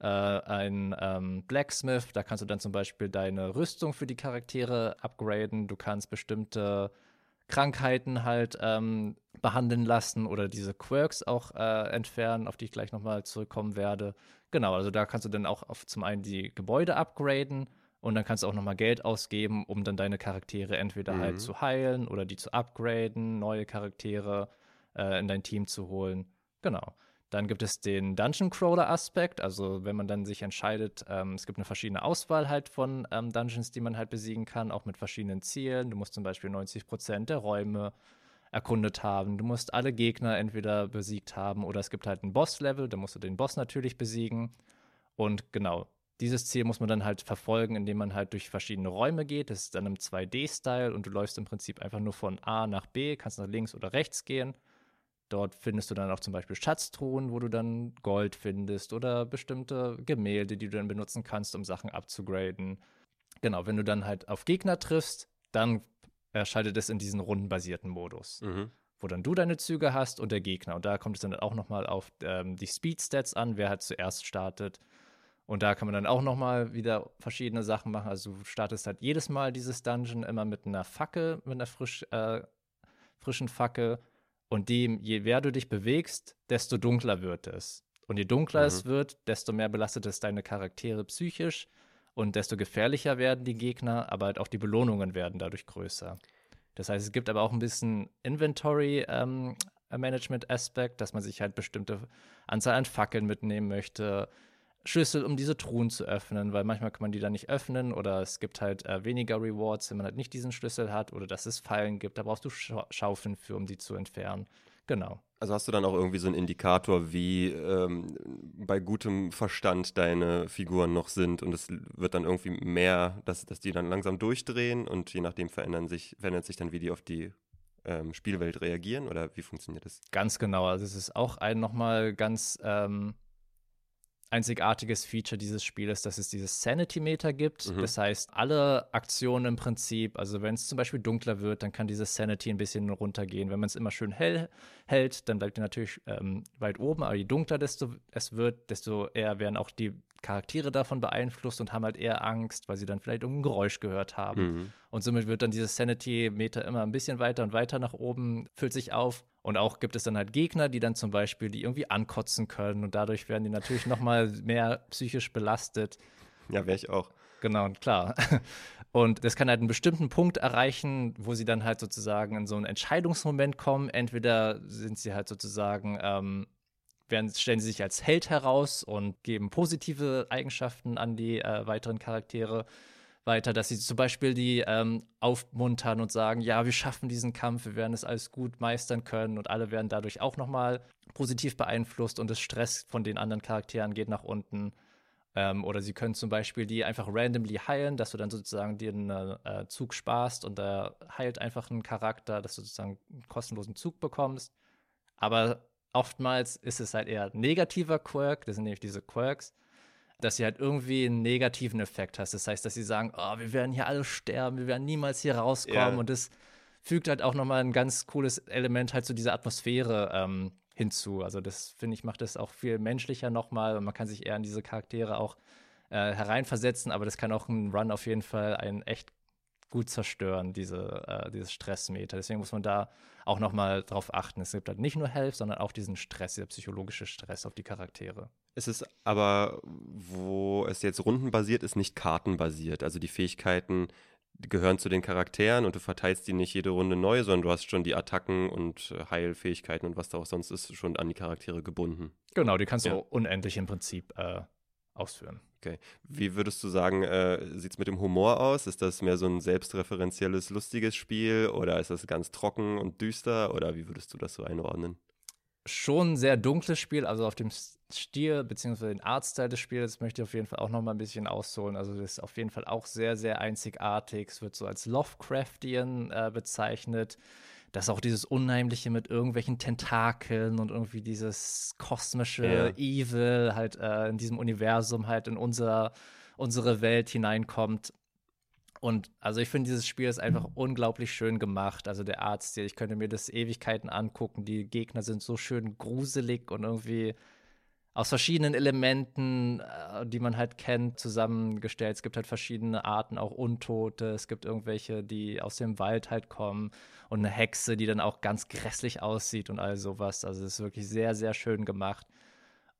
äh, ein ähm, Blacksmith. Da kannst du dann zum Beispiel deine Rüstung für die Charaktere upgraden. Du kannst bestimmte Krankheiten halt ähm, behandeln lassen oder diese Quirks auch äh, entfernen, auf die ich gleich nochmal zurückkommen werde. Genau, also da kannst du dann auch auf zum einen die Gebäude upgraden und dann kannst du auch nochmal Geld ausgeben, um dann deine Charaktere entweder halt mhm. halt zu heilen oder die zu upgraden, neue Charaktere äh, in dein Team zu holen. Genau. Dann gibt es den Dungeon Crawler Aspekt, also wenn man dann sich entscheidet, ähm, es gibt eine verschiedene Auswahl halt von ähm, Dungeons, die man halt besiegen kann, auch mit verschiedenen Zielen. Du musst zum Beispiel 90 Prozent der Räume erkundet haben. Du musst alle Gegner entweder besiegt haben oder es gibt halt ein Boss-Level, da musst du den Boss natürlich besiegen. Und genau, dieses Ziel muss man dann halt verfolgen, indem man halt durch verschiedene Räume geht. Das ist dann im 2D-Style und du läufst im Prinzip einfach nur von A nach B, kannst nach links oder rechts gehen. Dort findest du dann auch zum Beispiel Schatztruhen, wo du dann Gold findest oder bestimmte Gemälde, die du dann benutzen kannst, um Sachen abzugraden. Genau, wenn du dann halt auf Gegner triffst, dann schaltet es in diesen rundenbasierten Modus, mhm. wo dann du deine Züge hast und der Gegner. Und da kommt es dann auch nochmal auf ähm, die Speed-Stats an, wer halt zuerst startet. Und da kann man dann auch nochmal wieder verschiedene Sachen machen. Also du startest halt jedes Mal dieses Dungeon immer mit einer Fackel, mit einer frisch, äh, frischen Fackel. Und dem, je mehr du dich bewegst, desto dunkler wird es. Und je dunkler mhm. es wird, desto mehr belastet es deine Charaktere psychisch und desto gefährlicher werden die Gegner, aber halt auch die Belohnungen werden dadurch größer. Das heißt, es gibt aber auch ein bisschen Inventory ähm, dass man sich halt bestimmte Anzahl an Fackeln mitnehmen möchte, Schlüssel, um diese Truhen zu öffnen, weil manchmal kann man die dann nicht öffnen oder es gibt halt äh, weniger Rewards, wenn man halt nicht diesen Schlüssel hat oder dass es Fallen gibt, da brauchst du Scha Schaufeln für, um die zu entfernen. Genau. Also hast du dann auch irgendwie so einen Indikator, wie ähm, bei gutem Verstand deine Figuren noch sind und es wird dann irgendwie mehr, dass, dass die dann langsam durchdrehen und je nachdem verändern sich, verändert sich dann, wie die auf die ähm, Spielwelt reagieren oder wie funktioniert das? Ganz genau. Also es ist auch ein nochmal ganz ähm, einzigartiges Feature dieses Spieles, dass es dieses Sanity-Meter gibt. Mhm. Das heißt, alle Aktionen im Prinzip, also wenn es zum Beispiel dunkler wird, dann kann dieses Sanity ein bisschen runtergehen. Wenn man es immer schön hell hält, dann bleibt er natürlich ähm, weit oben, aber je dunkler desto es wird, desto eher werden auch die Charaktere davon beeinflusst und haben halt eher Angst, weil sie dann vielleicht irgendein Geräusch gehört haben. Mhm. Und somit wird dann dieses Sanity-Meter immer ein bisschen weiter und weiter nach oben, füllt sich auf. Und auch gibt es dann halt Gegner, die dann zum Beispiel die irgendwie ankotzen können und dadurch werden die natürlich noch mal mehr psychisch belastet. Ja, wäre ich auch. Genau, klar. <laughs> Und das kann halt einen bestimmten Punkt erreichen, wo sie dann halt sozusagen in so einen Entscheidungsmoment kommen. Entweder sind sie halt sozusagen ähm, werden, stellen sie sich als Held heraus und geben positive Eigenschaften an die äh, weiteren Charaktere weiter, dass sie zum Beispiel die ähm, aufmuntern und sagen, ja, wir schaffen diesen Kampf, wir werden es alles gut meistern können und alle werden dadurch auch nochmal positiv beeinflusst und das Stress von den anderen Charakteren geht nach unten. Ähm, oder sie können zum Beispiel die einfach randomly heilen, dass du dann sozusagen dir einen äh, Zug sparst und da heilt einfach ein Charakter, dass du sozusagen einen kostenlosen Zug bekommst. Aber oftmals ist es halt eher negativer Quirk, das sind nämlich diese Quirks, dass sie halt irgendwie einen negativen Effekt hast. Das heißt, dass sie sagen, oh, wir werden hier alle sterben, wir werden niemals hier rauskommen. Yeah. Und das fügt halt auch nochmal ein ganz cooles Element halt zu dieser Atmosphäre ähm, hinzu. Also das, finde ich, macht das auch viel menschlicher nochmal und man kann sich eher an diese Charaktere auch äh, hereinversetzen, aber das kann auch ein Run auf jeden Fall einen echt gut zerstören, diese, äh, dieses Stressmeter. Deswegen muss man da auch nochmal drauf achten. Es gibt halt nicht nur Health, sondern auch diesen Stress, dieser psychologische Stress auf die Charaktere. Es ist aber, wo es jetzt rundenbasiert ist, nicht kartenbasiert. Also die Fähigkeiten gehören zu den Charakteren und du verteilst die nicht jede Runde neu, sondern du hast schon die Attacken und äh, Heilfähigkeiten und was da auch sonst ist, schon an die Charaktere gebunden. Genau, die kannst du ja. unendlich im Prinzip äh, ausführen. Okay. Wie würdest du sagen, äh, sieht es mit dem Humor aus? Ist das mehr so ein selbstreferenzielles, lustiges Spiel oder ist das ganz trocken und düster oder wie würdest du das so einordnen? Schon ein sehr dunkles Spiel, also auf dem Stil bzw. den Artstyle des Spiels möchte ich auf jeden Fall auch noch mal ein bisschen ausholen. Also das ist auf jeden Fall auch sehr, sehr einzigartig. Es wird so als Lovecraftian äh, bezeichnet dass auch dieses Unheimliche mit irgendwelchen Tentakeln und irgendwie dieses kosmische ja. Evil halt äh, in diesem Universum halt in unser, unsere Welt hineinkommt. Und also ich finde, dieses Spiel ist einfach unglaublich schön gemacht. Also der Artstil, ich könnte mir das Ewigkeiten angucken. Die Gegner sind so schön gruselig und irgendwie aus verschiedenen Elementen, äh, die man halt kennt, zusammengestellt. Es gibt halt verschiedene Arten, auch Untote. Es gibt irgendwelche, die aus dem Wald halt kommen und eine Hexe, die dann auch ganz grässlich aussieht und all sowas. Also es ist wirklich sehr, sehr schön gemacht.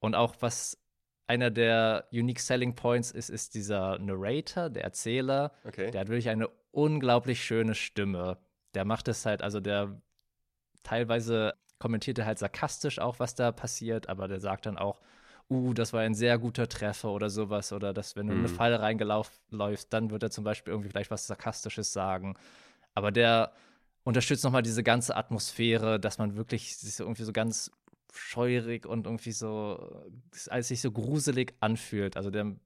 Und auch was einer der Unique Selling Points ist, ist dieser Narrator, der Erzähler. Okay. Der hat wirklich eine unglaublich schöne Stimme. Der macht es halt, also der teilweise kommentiert er halt sarkastisch auch, was da passiert, aber der sagt dann auch, uh, das war ein sehr guter Treffer oder sowas. Oder dass, wenn du in eine mhm. Falle reingeläufst, dann wird er zum Beispiel irgendwie vielleicht was Sarkastisches sagen. Aber der unterstützt nochmal diese ganze Atmosphäre, dass man wirklich sich so irgendwie so ganz scheurig und irgendwie so, als sich so gruselig anfühlt. Also der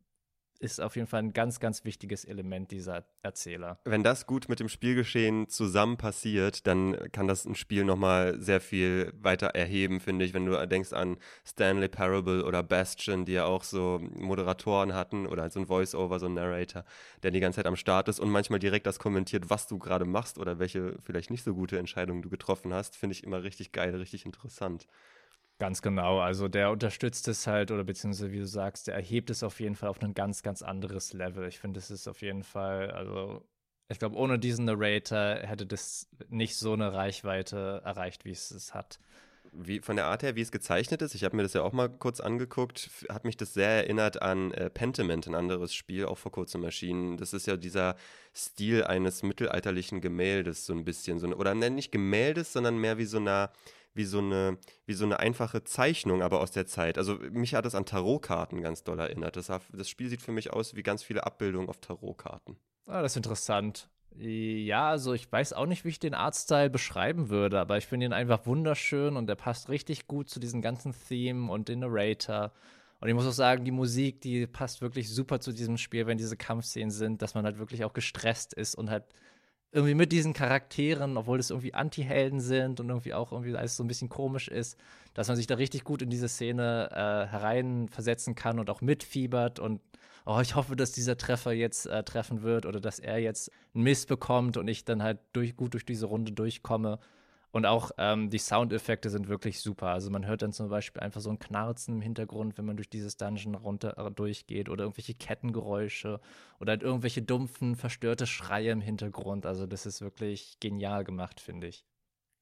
ist auf jeden Fall ein ganz, ganz wichtiges Element dieser Erzähler. Wenn das gut mit dem Spielgeschehen zusammen passiert, dann kann das ein Spiel nochmal sehr viel weiter erheben, finde ich. Wenn du denkst an Stanley Parable oder Bastion, die ja auch so Moderatoren hatten oder halt so ein Voice-Over, so ein Narrator, der die ganze Zeit am Start ist und manchmal direkt das kommentiert, was du gerade machst oder welche vielleicht nicht so gute Entscheidungen du getroffen hast, finde ich immer richtig geil, richtig interessant. Ganz genau. Also der unterstützt es halt, oder beziehungsweise wie du sagst, der erhebt es auf jeden Fall auf ein ganz, ganz anderes Level. Ich finde, es ist auf jeden Fall, also ich glaube, ohne diesen Narrator hätte das nicht so eine Reichweite erreicht, wie es es hat. Wie, von der Art her, wie es gezeichnet ist, ich habe mir das ja auch mal kurz angeguckt, hat mich das sehr erinnert an äh, Pentiment, ein anderes Spiel, auch vor kurzem erschienen. Das ist ja dieser Stil eines mittelalterlichen Gemäldes, so ein bisschen. So, oder nicht Gemäldes, sondern mehr wie so einer wie so eine, wie so eine einfache Zeichnung, aber aus der Zeit. Also mich hat das an Tarotkarten ganz doll erinnert. Das, das Spiel sieht für mich aus wie ganz viele Abbildungen auf Tarotkarten. Ah, das ist interessant. Ja, also ich weiß auch nicht, wie ich den Artstyle beschreiben würde, aber ich finde ihn einfach wunderschön und der passt richtig gut zu diesem ganzen Theme und den Narrator. Und ich muss auch sagen, die Musik, die passt wirklich super zu diesem Spiel, wenn diese Kampfszenen sind, dass man halt wirklich auch gestresst ist und halt irgendwie mit diesen Charakteren, obwohl es irgendwie Anti-Helden sind und irgendwie auch irgendwie alles so ein bisschen komisch ist, dass man sich da richtig gut in diese Szene äh, hereinversetzen kann und auch mitfiebert und oh, ich hoffe, dass dieser Treffer jetzt äh, treffen wird oder dass er jetzt einen Miss bekommt und ich dann halt durch, gut durch diese Runde durchkomme. Und auch ähm, die Soundeffekte sind wirklich super. Also man hört dann zum Beispiel einfach so ein Knarzen im Hintergrund, wenn man durch dieses Dungeon runter äh, durchgeht oder irgendwelche Kettengeräusche oder halt irgendwelche dumpfen, verstörte Schreie im Hintergrund. Also das ist wirklich genial gemacht, finde ich.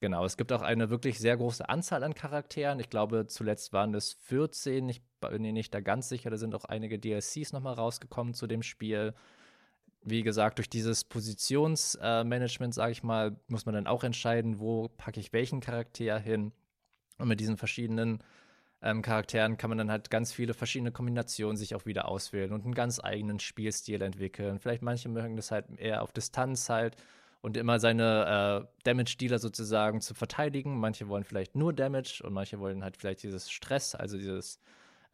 Genau, es gibt auch eine wirklich sehr große Anzahl an Charakteren. Ich glaube, zuletzt waren es 14. Ich bin mir nicht da ganz sicher. Da sind auch einige DLCs nochmal rausgekommen zu dem Spiel wie gesagt, durch dieses Positionsmanagement, äh, sage ich mal, muss man dann auch entscheiden, wo packe ich welchen Charakter hin. Und mit diesen verschiedenen ähm, Charakteren kann man dann halt ganz viele verschiedene Kombinationen sich auch wieder auswählen und einen ganz eigenen Spielstil entwickeln. Vielleicht manche mögen das halt eher auf Distanz halt und immer seine äh, Damage-Dealer sozusagen zu verteidigen. Manche wollen vielleicht nur Damage und manche wollen halt vielleicht dieses Stress, also dieses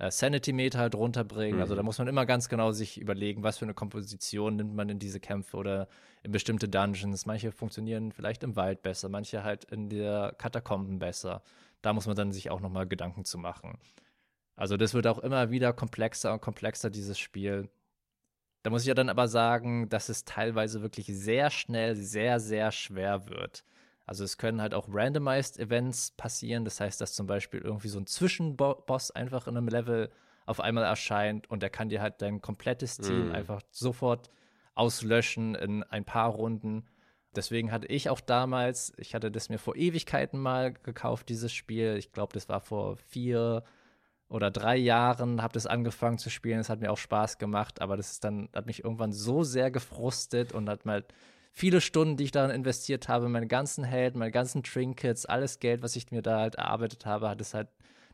äh, Sanity-Meter halt runterbringen. Mhm. Also da mhm. muss man immer ganz genau sich überlegen, was für eine Komposition nimmt man in diese Kämpfe oder in bestimmte Dungeons. Manche funktionieren vielleicht im Wald besser, manche halt in der Katakomben besser. Da muss man dann sich auch nochmal Gedanken zu machen. Also das wird auch immer wieder komplexer und komplexer, dieses Spiel. Da muss ich ja dann aber sagen, dass es teilweise wirklich sehr schnell, sehr, sehr schwer wird. Also es können halt auch randomized Events passieren. Das heißt, dass zum Beispiel irgendwie so ein Zwischenboss einfach in einem Level auf einmal erscheint und der kann dir halt dein komplettes Team Mhm. einfach sofort auslöschen in ein paar Runden. Deswegen hatte ich auch damals, ich hatte das mir vor Ewigkeiten mal gekauft, dieses Spiel. Ich glaube, das war vor vier oder drei Jahren, habe das angefangen zu spielen. Es hat mir auch Spaß gemacht, aber das ist dann, hat mich irgendwann so sehr gefrustet und hat mal viele Stunden, die ich darin investiert habe, meine ganzen Helden, meine ganzen Trinkets, alles Geld, was ich mir da halt erarbeitet habe, hat es halt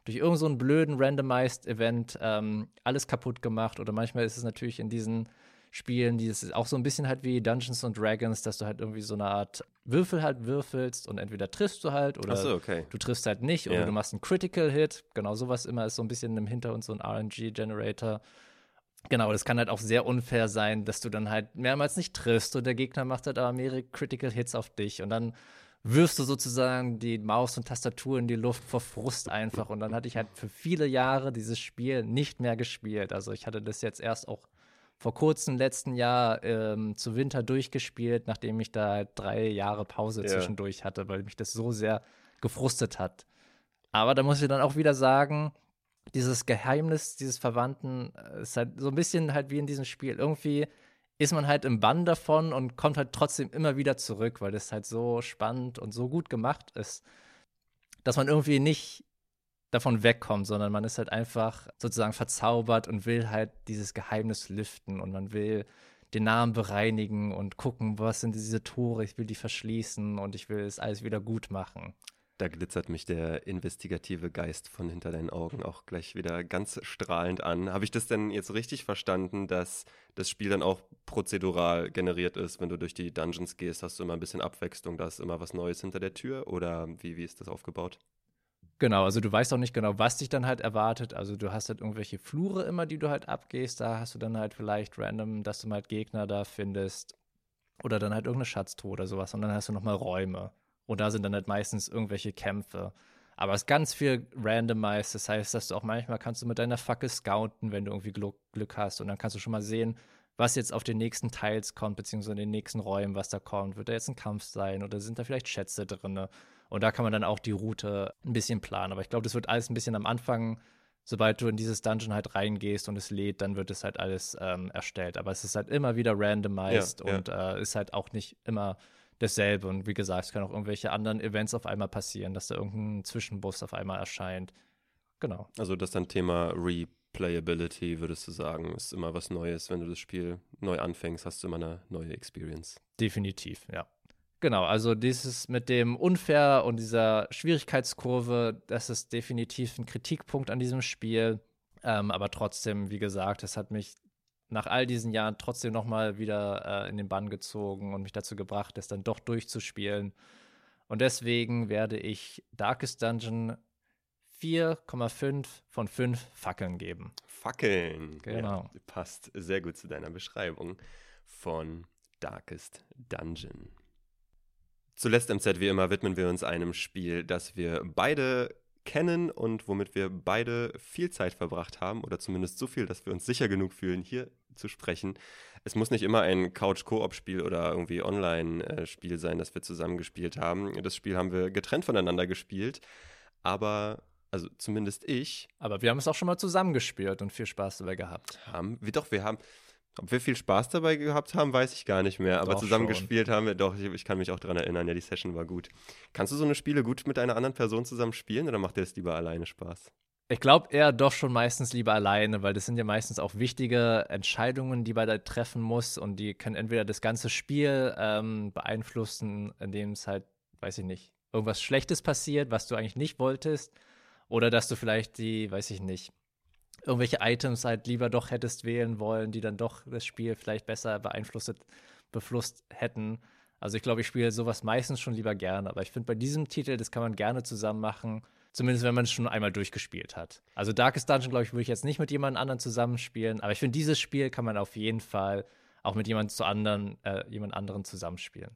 durch irgendeinen so einen blöden Randomized Event ähm, alles kaputt gemacht. Oder manchmal ist es natürlich in diesen Spielen, die ist auch so ein bisschen halt wie Dungeons and Dragons, dass du halt irgendwie so eine Art Würfel halt würfelst und entweder triffst du halt oder so, okay. du triffst halt nicht oder Ja. du machst einen Critical Hit. Genau sowas immer ist so ein bisschen im Hintergrund so ein RNG-Generator. Genau, das kann halt auch sehr unfair sein, dass du dann halt mehrmals nicht triffst und der Gegner macht halt aber mehrere Critical Hits auf dich und dann wirfst du sozusagen die Maus und Tastatur in die Luft vor Frust einfach und dann hatte ich halt für viele Jahre dieses Spiel nicht mehr gespielt. Also ich hatte das jetzt erst auch vor kurzem letzten Jahr ähm, zu Winter durchgespielt, nachdem ich da halt drei Jahre Pause Ja. zwischendurch hatte, weil mich das so sehr gefrustet hat. Aber da muss ich dann auch wieder sagen, dieses Geheimnis dieses Verwandten äh, ist halt so ein bisschen halt wie in diesem Spiel. Irgendwie ist man halt im Bann davon und kommt halt trotzdem immer wieder zurück, weil das halt so spannend und so gut gemacht ist, dass man irgendwie nicht davon wegkommt, sondern man ist halt einfach sozusagen verzaubert und will halt dieses Geheimnis lüften und man will den Namen bereinigen und gucken, was sind diese Tore, ich will die verschließen und ich will es alles wieder gut machen. Da glitzert mich der investigative Geist von hinter deinen Augen auch gleich wieder ganz strahlend an. Habe ich das denn jetzt richtig verstanden, dass das Spiel dann auch prozedural generiert ist? Wenn du durch die Dungeons gehst, hast du immer ein bisschen Abwechslung, da ist immer was Neues hinter der Tür? Oder wie, wie ist das aufgebaut? Genau, also du weißt auch nicht genau, was dich dann halt erwartet. Also du hast halt irgendwelche Flure immer, die du halt abgehst. Da hast du dann halt vielleicht random, dass du mal halt Gegner da findest. Oder dann halt irgendeine Schatztruhe oder sowas. Und dann hast du nochmal Räume. Und da sind dann halt meistens irgendwelche Kämpfe. Aber es ist ganz viel randomized. Das heißt, dass du auch manchmal kannst du mit deiner Fackel scouten, wenn du irgendwie Glück, hast. Und dann kannst du schon mal sehen, was jetzt auf den nächsten Teils kommt, beziehungsweise in den nächsten Räumen, was da kommt. Wird da jetzt ein Kampf sein oder sind da vielleicht Schätze drin? Und da kann man dann auch die Route ein bisschen planen. Aber ich glaube, das wird alles ein bisschen am Anfang, sobald du in dieses Dungeon halt reingehst und es lädt, dann wird es halt alles ähm, erstellt. Aber es ist halt immer wieder randomized Ja, ja. und äh, ist halt auch nicht immer dasselbe. Und wie gesagt, es können auch irgendwelche anderen Events auf einmal passieren, dass da irgendein Zwischenbus auf einmal erscheint. Genau. Also das dann Thema Replayability, würdest du sagen, ist immer was Neues. Wenn du das Spiel neu anfängst, hast du immer eine neue Experience. Definitiv, ja. Genau, also dieses mit dem Unfair und dieser Schwierigkeitskurve, das ist definitiv ein Kritikpunkt an diesem Spiel. Ähm, aber trotzdem, wie gesagt, es hat mich nach all diesen Jahren trotzdem noch mal wieder äh, in den Bann gezogen und mich dazu gebracht, es dann doch durchzuspielen. Und deswegen werde ich Darkest Dungeon 4,5 von 5 Fackeln geben. Fackeln. Genau. Ja, passt sehr gut zu deiner Beschreibung von Darkest Dungeon. Zuletzt im Set wie immer widmen wir uns einem Spiel, das wir beide kennen und womit wir beide viel Zeit verbracht haben oder zumindest so viel, dass wir uns sicher genug fühlen, hier zu sprechen. Es muss nicht immer ein Couch-Koop-Spiel oder irgendwie Online-Spiel sein, das wir zusammen gespielt haben. Das Spiel haben wir getrennt voneinander gespielt, aber also zumindest ich Aber wir haben es auch schon mal zusammengespielt und viel Spaß dabei gehabt. haben wir doch, wir haben, ob wir viel Spaß dabei gehabt haben, weiß ich gar nicht mehr. Aber Doch zusammen schon. gespielt haben wir doch, ich, ich kann mich auch daran erinnern, ja, die Session war gut. Kannst du so eine Spiele gut mit einer anderen Person zusammen spielen oder macht dir das lieber alleine Spaß? Ich glaube eher doch schon meistens lieber alleine, weil das sind ja meistens auch wichtige Entscheidungen, die man da treffen muss und die können entweder das ganze Spiel ähm, beeinflussen, indem es halt, weiß ich nicht, irgendwas Schlechtes passiert, was du eigentlich nicht wolltest, oder dass du vielleicht die, weiß ich nicht, irgendwelche Items halt lieber doch hättest wählen wollen, die dann doch das Spiel vielleicht besser beeinflusst, beflusst hätten. Also ich glaube, ich spiele sowas meistens schon lieber gerne, aber ich finde bei diesem Titel, das kann man gerne zusammen machen. Zumindest wenn man es schon einmal durchgespielt hat. Also Darkest Dungeon, glaube ich, würde ich jetzt nicht mit jemand anderem zusammenspielen, aber ich finde, dieses Spiel kann man auf jeden Fall auch mit jemand zu anderen, äh, jemand anderen zusammenspielen.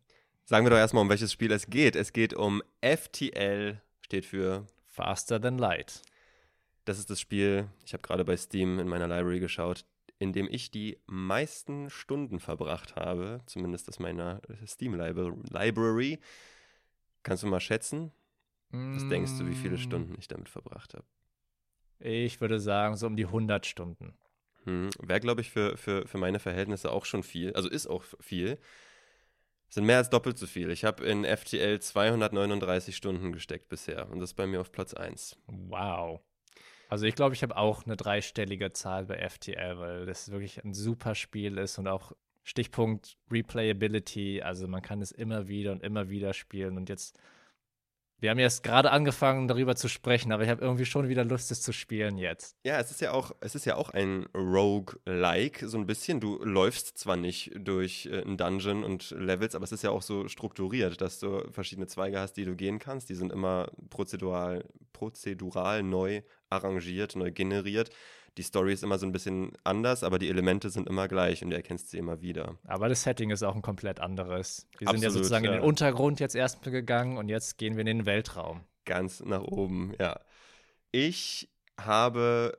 Sagen wir doch erstmal, um welches Spiel es geht. Es geht um FTL, steht für, Faster Than Light. Das ist das Spiel, ich habe gerade bei Steam in meiner Library geschaut, in dem ich die meisten Stunden verbracht habe, zumindest aus meiner Steam Libra- Library. Kannst du mal schätzen? Was denkst du, wie viele Mm, Stunden ich damit verbracht habe? Ich würde sagen, so um die 100 Stunden. Hm, Wäre, glaube ich, für, für, für meine Verhältnisse auch schon viel. Also ist auch viel. Sind mehr als doppelt so viel. Ich habe in FTL 239 Stunden gesteckt bisher und das ist bei mir auf Platz 1. Wow. Also ich glaube, ich habe auch eine dreistellige Zahl bei FTL, weil das wirklich ein super Spiel ist und auch Stichpunkt Replayability. Also man kann es immer wieder und immer wieder spielen und jetzt wir haben jetzt gerade angefangen, darüber zu sprechen, aber ich habe irgendwie schon wieder Lust, es zu spielen jetzt. Ja, es ist ja auch, es ist ja auch ein Rogue-like, so ein bisschen. Du läufst zwar nicht durch äh, einen Dungeon und Levels, aber es ist ja auch so strukturiert, dass du verschiedene Zweige hast, die du gehen kannst. Die sind immer prozedural, prozedural neu arrangiert, neu generiert die Story ist immer so ein bisschen anders, aber die Elemente sind immer gleich und du erkennst sie immer wieder. Aber das Setting ist auch ein komplett anderes. Wir Absolut, sind ja sozusagen ja. in den Untergrund jetzt erstmal gegangen und jetzt gehen wir in den Weltraum. Ganz nach oben, ja. Ich habe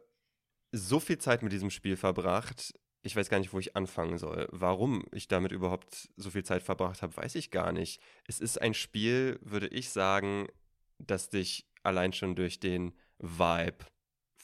so viel Zeit mit diesem Spiel verbracht. Ich weiß gar nicht, wo ich anfangen soll. Warum ich damit überhaupt so viel Zeit verbracht habe, weiß ich gar nicht. Es ist ein Spiel, würde ich sagen, das dich allein schon durch den Vibe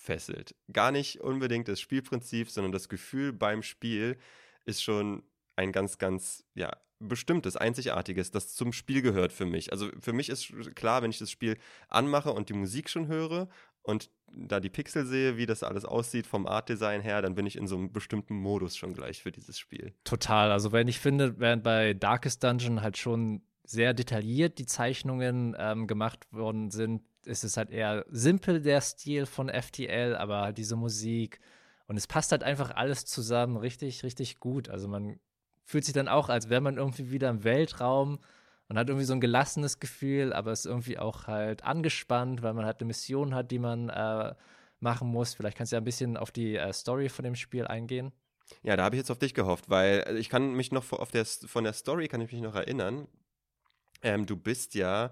fesselt. Gar nicht unbedingt das Spielprinzip, sondern das Gefühl beim Spiel ist schon ein ganz, ganz, ja, bestimmtes, einzigartiges, das zum Spiel gehört für mich. Also für mich ist klar, wenn ich das Spiel anmache und die Musik schon höre und da die Pixel sehe, wie das alles aussieht vom Artdesign her, dann bin ich in so einem bestimmten Modus schon gleich für dieses Spiel. Total. Also wenn ich finde, während bei Darkest Dungeon halt schon sehr detailliert die Zeichnungen ähm, gemacht worden sind, ist es halt eher simpel, der Stil von FTL, aber halt diese Musik. Und es passt halt einfach alles zusammen richtig, richtig gut. Also man fühlt sich dann auch, als wäre man irgendwie wieder im Weltraum und hat irgendwie so ein gelassenes Gefühl, aber ist irgendwie auch halt angespannt, weil man halt eine Mission hat, die man äh, machen muss. Vielleicht kannst du ja ein bisschen auf die äh, Story von dem Spiel eingehen. Ja, da habe ich jetzt auf dich gehofft, weil ich kann mich noch der, von der Story kann ich mich noch erinnern. Ähm, du bist ja äh,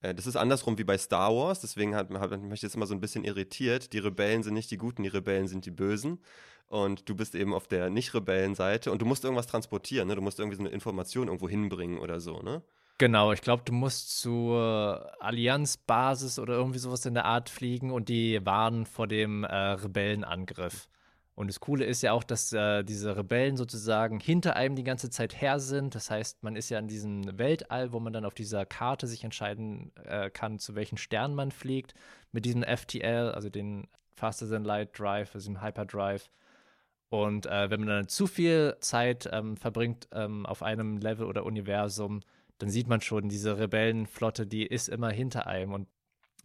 das ist andersrum wie bei Star Wars, deswegen hat, hat mich das immer so ein bisschen irritiert. Die Rebellen sind nicht die Guten, die Rebellen sind die Bösen. Und du bist eben auf der Nicht-Rebellen-Seite und du musst irgendwas transportieren, ne? Du musst irgendwie so eine Information irgendwo hinbringen oder so, ne? Genau, ich glaube, du musst zur Allianzbasis oder irgendwie sowas in der Art fliegen und die warnen vor dem äh, Rebellenangriff. Und das Coole ist ja auch, dass äh, diese Rebellen sozusagen hinter einem die ganze Zeit her sind. Das heißt, man ist ja in diesem Weltall, wo man dann auf dieser Karte sich entscheiden äh, kann, zu welchen Sternen man fliegt. Mit diesem FTL, also den Faster Than Light Drive, also dem Hyperdrive. Und äh, wenn man dann zu viel Zeit ähm, verbringt ähm, auf einem Level oder Universum, dann sieht man schon, diese Rebellenflotte, die ist immer hinter einem. Und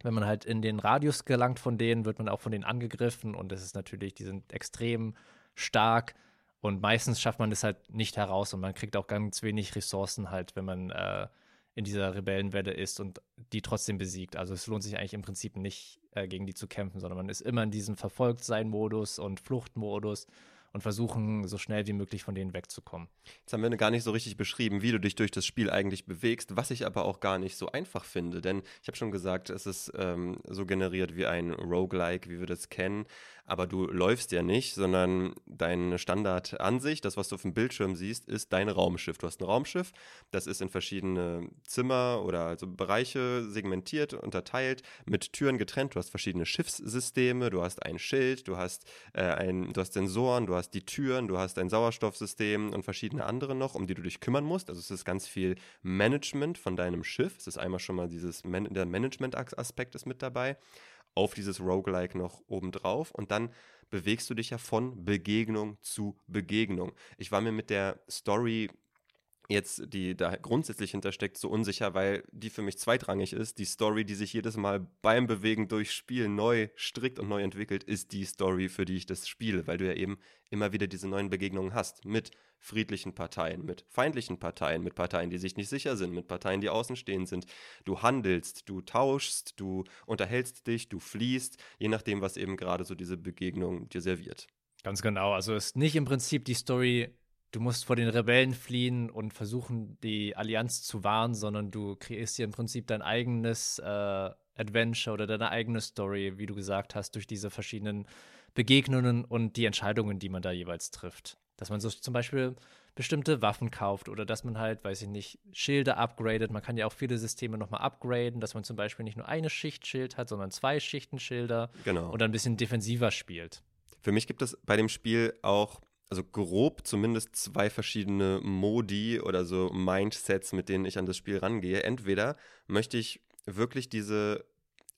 wenn man halt in den Radius gelangt von denen, wird man auch von denen angegriffen und das ist natürlich, die sind extrem stark und meistens schafft man das halt nicht heraus und man kriegt auch ganz wenig Ressourcen halt, wenn man äh, in dieser Rebellenwelle ist und die trotzdem besiegt. Also es lohnt sich eigentlich im Prinzip nicht, äh, gegen die zu kämpfen, sondern man ist immer in diesem Verfolgtsein-Modus und Fluchtmodus und versuchen, so schnell wie möglich von denen wegzukommen. Jetzt haben wir gar nicht so richtig beschrieben, wie du dich durch das Spiel eigentlich bewegst, was ich aber auch gar nicht so einfach finde. Denn ich habe schon gesagt, es ist ähm, so generiert wie ein Roguelike, wie wir das kennen aber du läufst ja nicht, sondern deine Standardansicht, das, was du auf dem Bildschirm siehst, ist dein Raumschiff. Du hast ein Raumschiff, das ist in verschiedene Zimmer oder also Bereiche segmentiert, unterteilt, mit Türen getrennt. Du hast verschiedene Schiffssysteme, du hast ein Schild, du hast, äh, ein, du hast Sensoren, du hast die Türen, du hast ein Sauerstoffsystem und verschiedene andere noch, um die du dich kümmern musst. Also es ist ganz viel Management von deinem Schiff. Es ist einmal schon mal dieses Man der Management-Aspekt ist mit dabei auf dieses Roguelike noch obendrauf und dann bewegst du dich ja von Begegnung zu Begegnung. Ich war mir mit der Story jetzt, die da grundsätzlich hintersteckt, so unsicher, weil die für mich zweitrangig ist. Die Story, die sich jedes Mal beim Bewegen durchs Spiel neu strickt und neu entwickelt, ist die Story, für die ich das spiele, weil du ja eben immer wieder diese neuen Begegnungen hast mit friedlichen Parteien, mit feindlichen Parteien, mit Parteien, die sich nicht sicher sind, mit Parteien, die außenstehend sind. Du handelst, du tauschst, du unterhältst dich, du fließt, je nachdem, was eben gerade so diese Begegnung dir serviert. Ganz genau. Also ist nicht im Prinzip die Story, du musst vor den Rebellen fliehen und versuchen, die Allianz zu wahren, sondern du kreierst dir im Prinzip dein eigenes äh, Adventure oder deine eigene Story, wie du gesagt hast, durch diese verschiedenen Begegnungen und die Entscheidungen, die man da jeweils trifft. Dass man so zum Beispiel bestimmte Waffen kauft oder dass man halt, weiß ich nicht, Schilde upgradet. Man kann ja auch viele Systeme nochmal upgraden, dass man zum Beispiel nicht nur eine Schicht Schild hat, sondern zwei Schichten Schilder Genau. und ein bisschen defensiver spielt. Für mich gibt es bei dem Spiel auch, also grob zumindest zwei verschiedene Modi oder so Mindsets, mit denen ich an das Spiel rangehe. Entweder möchte ich wirklich diese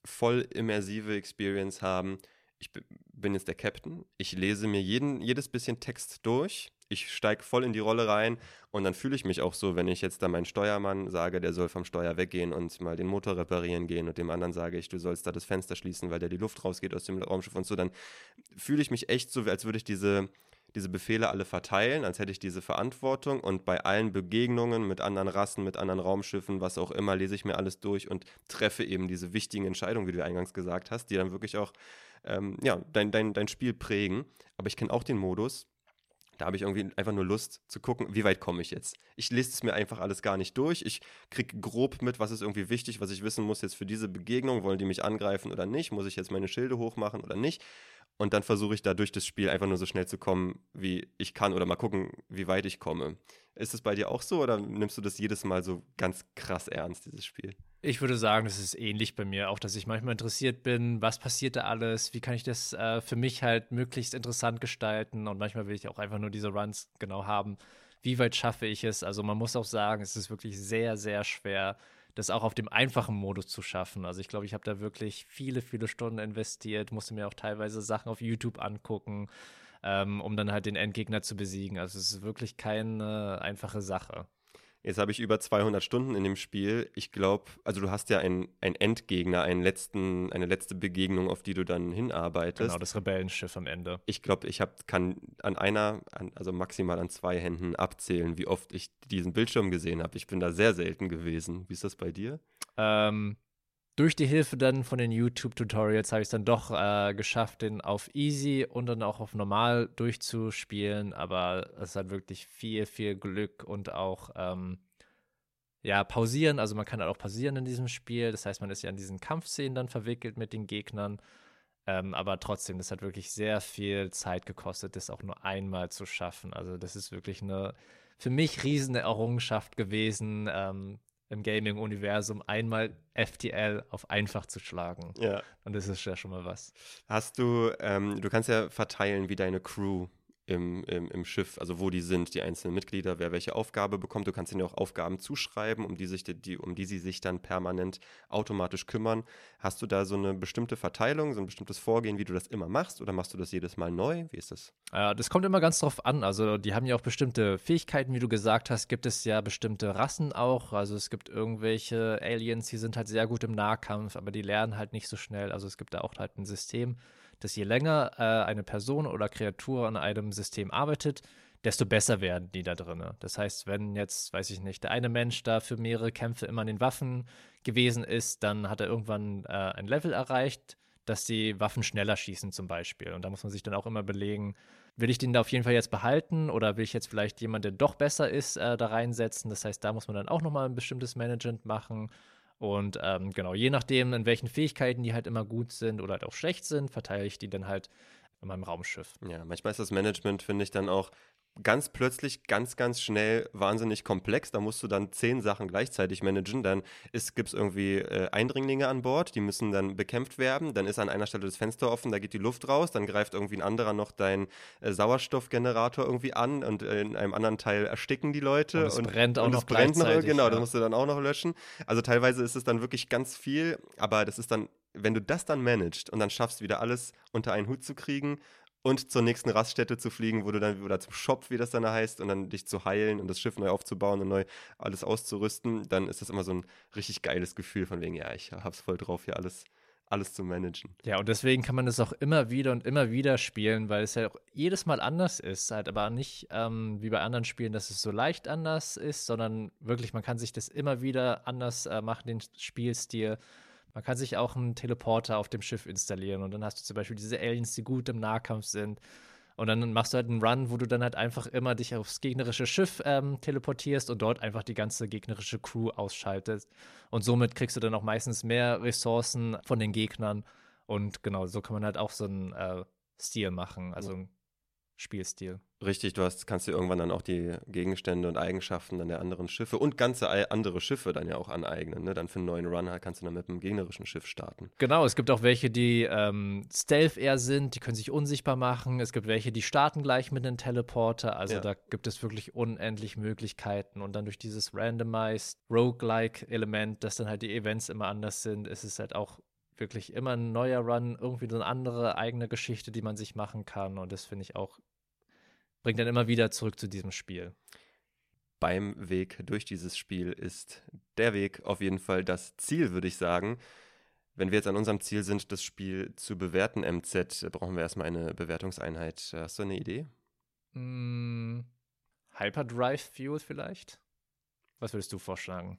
voll immersive Experience haben. Ich bin jetzt der Captain. Ich lese mir jeden, jedes bisschen Text durch. Ich steige voll in die Rolle rein und dann fühle ich mich auch so, wenn ich jetzt da meinen Steuermann sage, der soll vom Steuer weggehen und mal den Motor reparieren gehen und dem anderen sage ich, du sollst da das Fenster schließen, weil da die Luft rausgeht aus dem Raumschiff und so, dann fühle ich mich echt so, als würde ich diese, diese Befehle alle verteilen, als hätte ich diese Verantwortung und bei allen Begegnungen mit anderen Rassen, mit anderen Raumschiffen, was auch immer, lese ich mir alles durch und treffe eben diese wichtigen Entscheidungen, wie du eingangs gesagt hast, die dann wirklich auch ähm, ja, dein, dein, dein Spiel prägen. Aber ich kenne auch den Modus, da habe ich irgendwie einfach nur Lust zu gucken, wie weit komme ich jetzt. Ich lese es mir einfach alles gar nicht durch. Ich kriege grob mit, was ist irgendwie wichtig, was ich wissen muss jetzt für diese Begegnung. Wollen die mich angreifen oder nicht? Muss ich jetzt meine Schilde hochmachen oder nicht? Und dann versuche ich da durch das Spiel einfach nur so schnell zu kommen, wie ich kann oder mal gucken, wie weit ich komme. Ist es bei dir auch so oder nimmst du das jedes Mal so ganz krass ernst, dieses Spiel? Ich würde sagen, das ist ähnlich bei mir, auch dass ich manchmal interessiert bin, was passiert da alles, wie kann ich das äh, für mich halt möglichst interessant gestalten und manchmal will ich auch einfach nur diese Runs genau haben. Wie weit schaffe ich es? Also man muss auch sagen, es ist wirklich sehr, sehr schwer, das auch auf dem einfachen Modus zu schaffen. Also ich glaube, ich habe da wirklich viele, viele Stunden investiert, musste mir auch teilweise Sachen auf YouTube angucken, ähm, um dann halt den Endgegner zu besiegen. Also es ist wirklich keine einfache Sache. Jetzt habe ich über 200 Stunden in dem Spiel. Ich glaube, also du hast ja einen, einen Endgegner, einen letzten, eine letzte Begegnung, auf die du dann hinarbeitest. Genau, das Rebellenschiff am Ende. Ich glaube, ich hab, kann an einer, an, also maximal an zwei Händen abzählen, wie oft ich diesen Bildschirm gesehen habe. Ich bin da sehr selten gewesen. Wie ist das bei dir? Ähm, durch die Hilfe dann von den YouTube-Tutorials habe ich es dann doch äh, geschafft, den auf Easy und dann auch auf Normal durchzuspielen. Aber es hat wirklich viel, viel Glück und auch ähm, ja, pausieren. Also man kann halt auch pausieren in diesem Spiel. Das heißt, man ist ja in diesen Kampfszenen dann verwickelt mit den Gegnern. Ähm, aber trotzdem, das hat wirklich sehr viel Zeit gekostet, das auch nur einmal zu schaffen. Also das ist wirklich eine für mich riesige Errungenschaft gewesen, ähm, im Gaming-Universum einmal FTL auf einfach zu schlagen. Ja. Und das ist ja schon mal was. Hast du, ähm, du kannst ja verteilen, wie deine Crew im, im, im Schiff, also wo die sind, die einzelnen Mitglieder, wer welche Aufgabe bekommt. Du kannst ihnen auch Aufgaben zuschreiben, um die, sich, die, um die sie sich dann permanent automatisch kümmern. Hast du da so eine bestimmte Verteilung, so ein bestimmtes Vorgehen, wie du das immer machst, oder machst du das jedes Mal neu? Wie ist das? Äh, das kommt immer ganz drauf an. Also, die haben ja auch bestimmte Fähigkeiten, wie du gesagt hast. Gibt es ja bestimmte Rassen auch. Also, es gibt irgendwelche Aliens, die sind halt sehr gut im Nahkampf, aber die lernen halt nicht so schnell. Also, es gibt da auch halt ein System, dass je länger äh, eine Person oder Kreatur an einem System arbeitet, desto besser werden die da drin. Das heißt, wenn jetzt, weiß ich nicht, der eine Mensch da für mehrere Kämpfe immer an den Waffen gewesen ist, dann hat er irgendwann äh, ein Level erreicht, dass die Waffen schneller schießen zum Beispiel. Und da muss man sich dann auch immer belegen, will ich den da auf jeden Fall jetzt behalten oder will ich jetzt vielleicht jemanden, der doch besser ist, äh, da reinsetzen. Das heißt, da muss man dann auch nochmal ein bestimmtes Management machen. Und ähm, genau, je nachdem, in welchen Fähigkeiten die halt immer gut sind oder halt auch schlecht sind, verteile ich die dann halt in meinem Raumschiff. Ja, manchmal ist das Management, finde ich, dann auch ganz plötzlich, ganz, ganz schnell wahnsinnig komplex. Da musst du dann zehn Sachen gleichzeitig managen. Dann gibt es irgendwie äh, Eindringlinge an Bord, die müssen dann bekämpft werden. Dann ist an einer Stelle das Fenster offen, da geht die Luft raus. Dann greift irgendwie ein anderer noch deinen äh, Sauerstoffgenerator irgendwie an und äh, in einem anderen Teil ersticken die Leute. Und es brennt auch und noch es brennt noch, genau, ja. das musst du dann auch noch löschen. Also teilweise ist es dann wirklich ganz viel, aber das ist dann, wenn du das dann managst und dann schaffst, wieder alles unter einen Hut zu kriegen und zur nächsten Raststätte zu fliegen, wo du dann, oder zum Shop, wie das dann heißt, und dann dich zu heilen und das Schiff neu aufzubauen und neu alles auszurüsten, dann ist das immer so ein richtig geiles Gefühl von wegen, ja, ich hab's voll drauf, hier alles, alles zu managen. Ja, und deswegen kann man das auch immer wieder und immer wieder spielen, weil es ja auch jedes Mal anders ist. Halt aber nicht ähm, wie bei anderen Spielen, dass es so leicht anders ist, sondern wirklich, man kann sich das immer wieder anders äh, machen, den Spielstil. Man kann sich auch einen Teleporter auf dem Schiff installieren und dann hast du zum Beispiel diese Aliens, die gut im Nahkampf sind. Und dann machst du halt einen Run, wo du dann halt einfach immer dich aufs gegnerische Schiff ähm, teleportierst und dort einfach die ganze gegnerische Crew ausschaltest. Und somit kriegst du dann auch meistens mehr Ressourcen von den Gegnern. Und genau, so kann man halt auch so einen äh, Stil machen, also einen Spielstil. Richtig, du hast, kannst dir irgendwann dann auch die Gegenstände und Eigenschaften dann der anderen Schiffe und ganze andere Schiffe dann ja auch aneignen. Ne? Dann für einen neuen Run kannst du dann mit einem gegnerischen Schiff starten. Genau, es gibt auch welche, die ähm, Stealth eher sind, die können sich unsichtbar machen. Es gibt welche, die starten gleich mit einem Teleporter. Also ja. da gibt es wirklich unendlich Möglichkeiten. Und dann durch dieses Randomized Roguelike-Element, dass dann halt die Events immer anders sind, ist es halt auch wirklich immer ein neuer Run, irgendwie so eine andere eigene Geschichte, die man sich machen kann. Und das finde ich auch bringt dann immer wieder zurück zu diesem Spiel. Beim Weg durch dieses Spiel ist der Weg auf jeden Fall das Ziel, würde ich sagen. Wenn wir jetzt an unserem Ziel sind, das Spiel zu bewerten, MZ, brauchen wir erstmal eine Bewertungseinheit. Hast du eine Idee? Mm, Hyperdrive Fuel vielleicht? Was würdest du vorschlagen?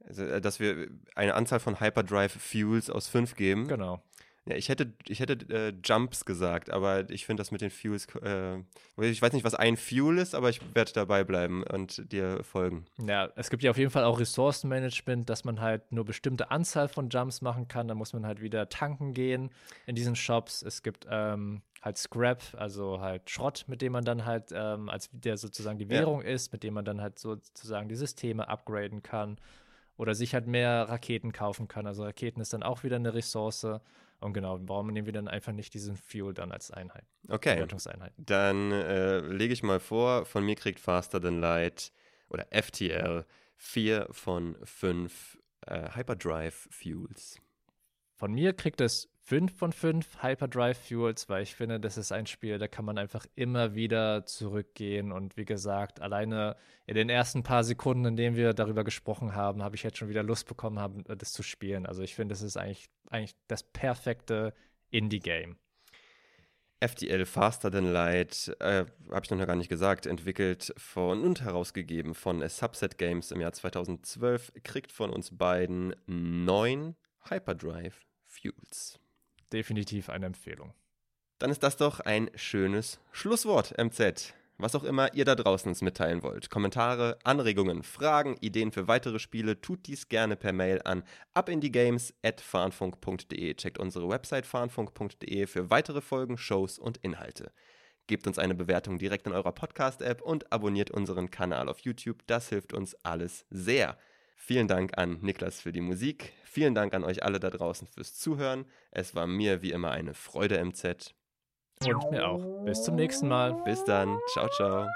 Also, äh, dass wir eine Anzahl von Hyperdrive Fuels aus fünf geben. Genau. Ja, ich hätte, ich hätte äh, Jumps gesagt, aber ich finde das mit den Fuels, äh, ich weiß nicht, was ein Fuel ist, aber ich werde dabei bleiben und dir folgen. Ja, es gibt ja auf jeden Fall auch Ressourcenmanagement, dass man halt nur bestimmte Anzahl von Jumps machen kann. Da muss man halt wieder tanken gehen in diesen Shops. Es gibt ähm, halt Scrap, also halt Schrott, mit dem man dann halt, ähm, als der sozusagen die Währung ja. ist, mit dem man dann halt sozusagen die Systeme upgraden kann oder sich halt mehr Raketen kaufen kann. Also Raketen ist dann auch wieder eine Ressource. Und genau, warum nehmen wir dann einfach nicht diesen Fuel dann als Einheit? Okay. Dann äh, lege ich mal vor, von mir kriegt Faster Than Light oder FTL 4 von 5 äh, Hyperdrive Fuels. Von mir kriegt es 5 von 5 Hyperdrive Fuels, weil ich finde, das ist ein Spiel, da kann man einfach immer wieder zurückgehen. Und wie gesagt, alleine in den ersten paar Sekunden, in denen wir darüber gesprochen haben, habe ich jetzt schon wieder Lust bekommen, haben, das zu spielen. Also ich finde, das ist eigentlich, eigentlich das perfekte Indie-Game. FTL Faster Than Light, äh, habe ich noch gar nicht gesagt, entwickelt von und herausgegeben von Subset Games im Jahr 2012, kriegt von uns beiden neun Hyperdrive Fuels. Definitiv eine Empfehlung. Dann ist das doch ein schönes Schlusswort, MZ. Was auch immer ihr da draußen uns mitteilen wollt. Kommentare, Anregungen, Fragen, Ideen für weitere Spiele, tut dies gerne per Mail an abindiegames.farnfunk.de. Checkt unsere Website farnfunk.de für weitere Folgen, Shows und Inhalte. Gebt uns eine Bewertung direkt in eurer Podcast-App und abonniert unseren Kanal auf YouTube. Das hilft uns alles sehr. Vielen Dank an Niklas für die Musik. Vielen Dank an euch alle da draußen fürs Zuhören. Es war mir wie immer eine Freude, MZ. Und mir auch. Bis zum nächsten Mal. Bis dann. Ciao, ciao.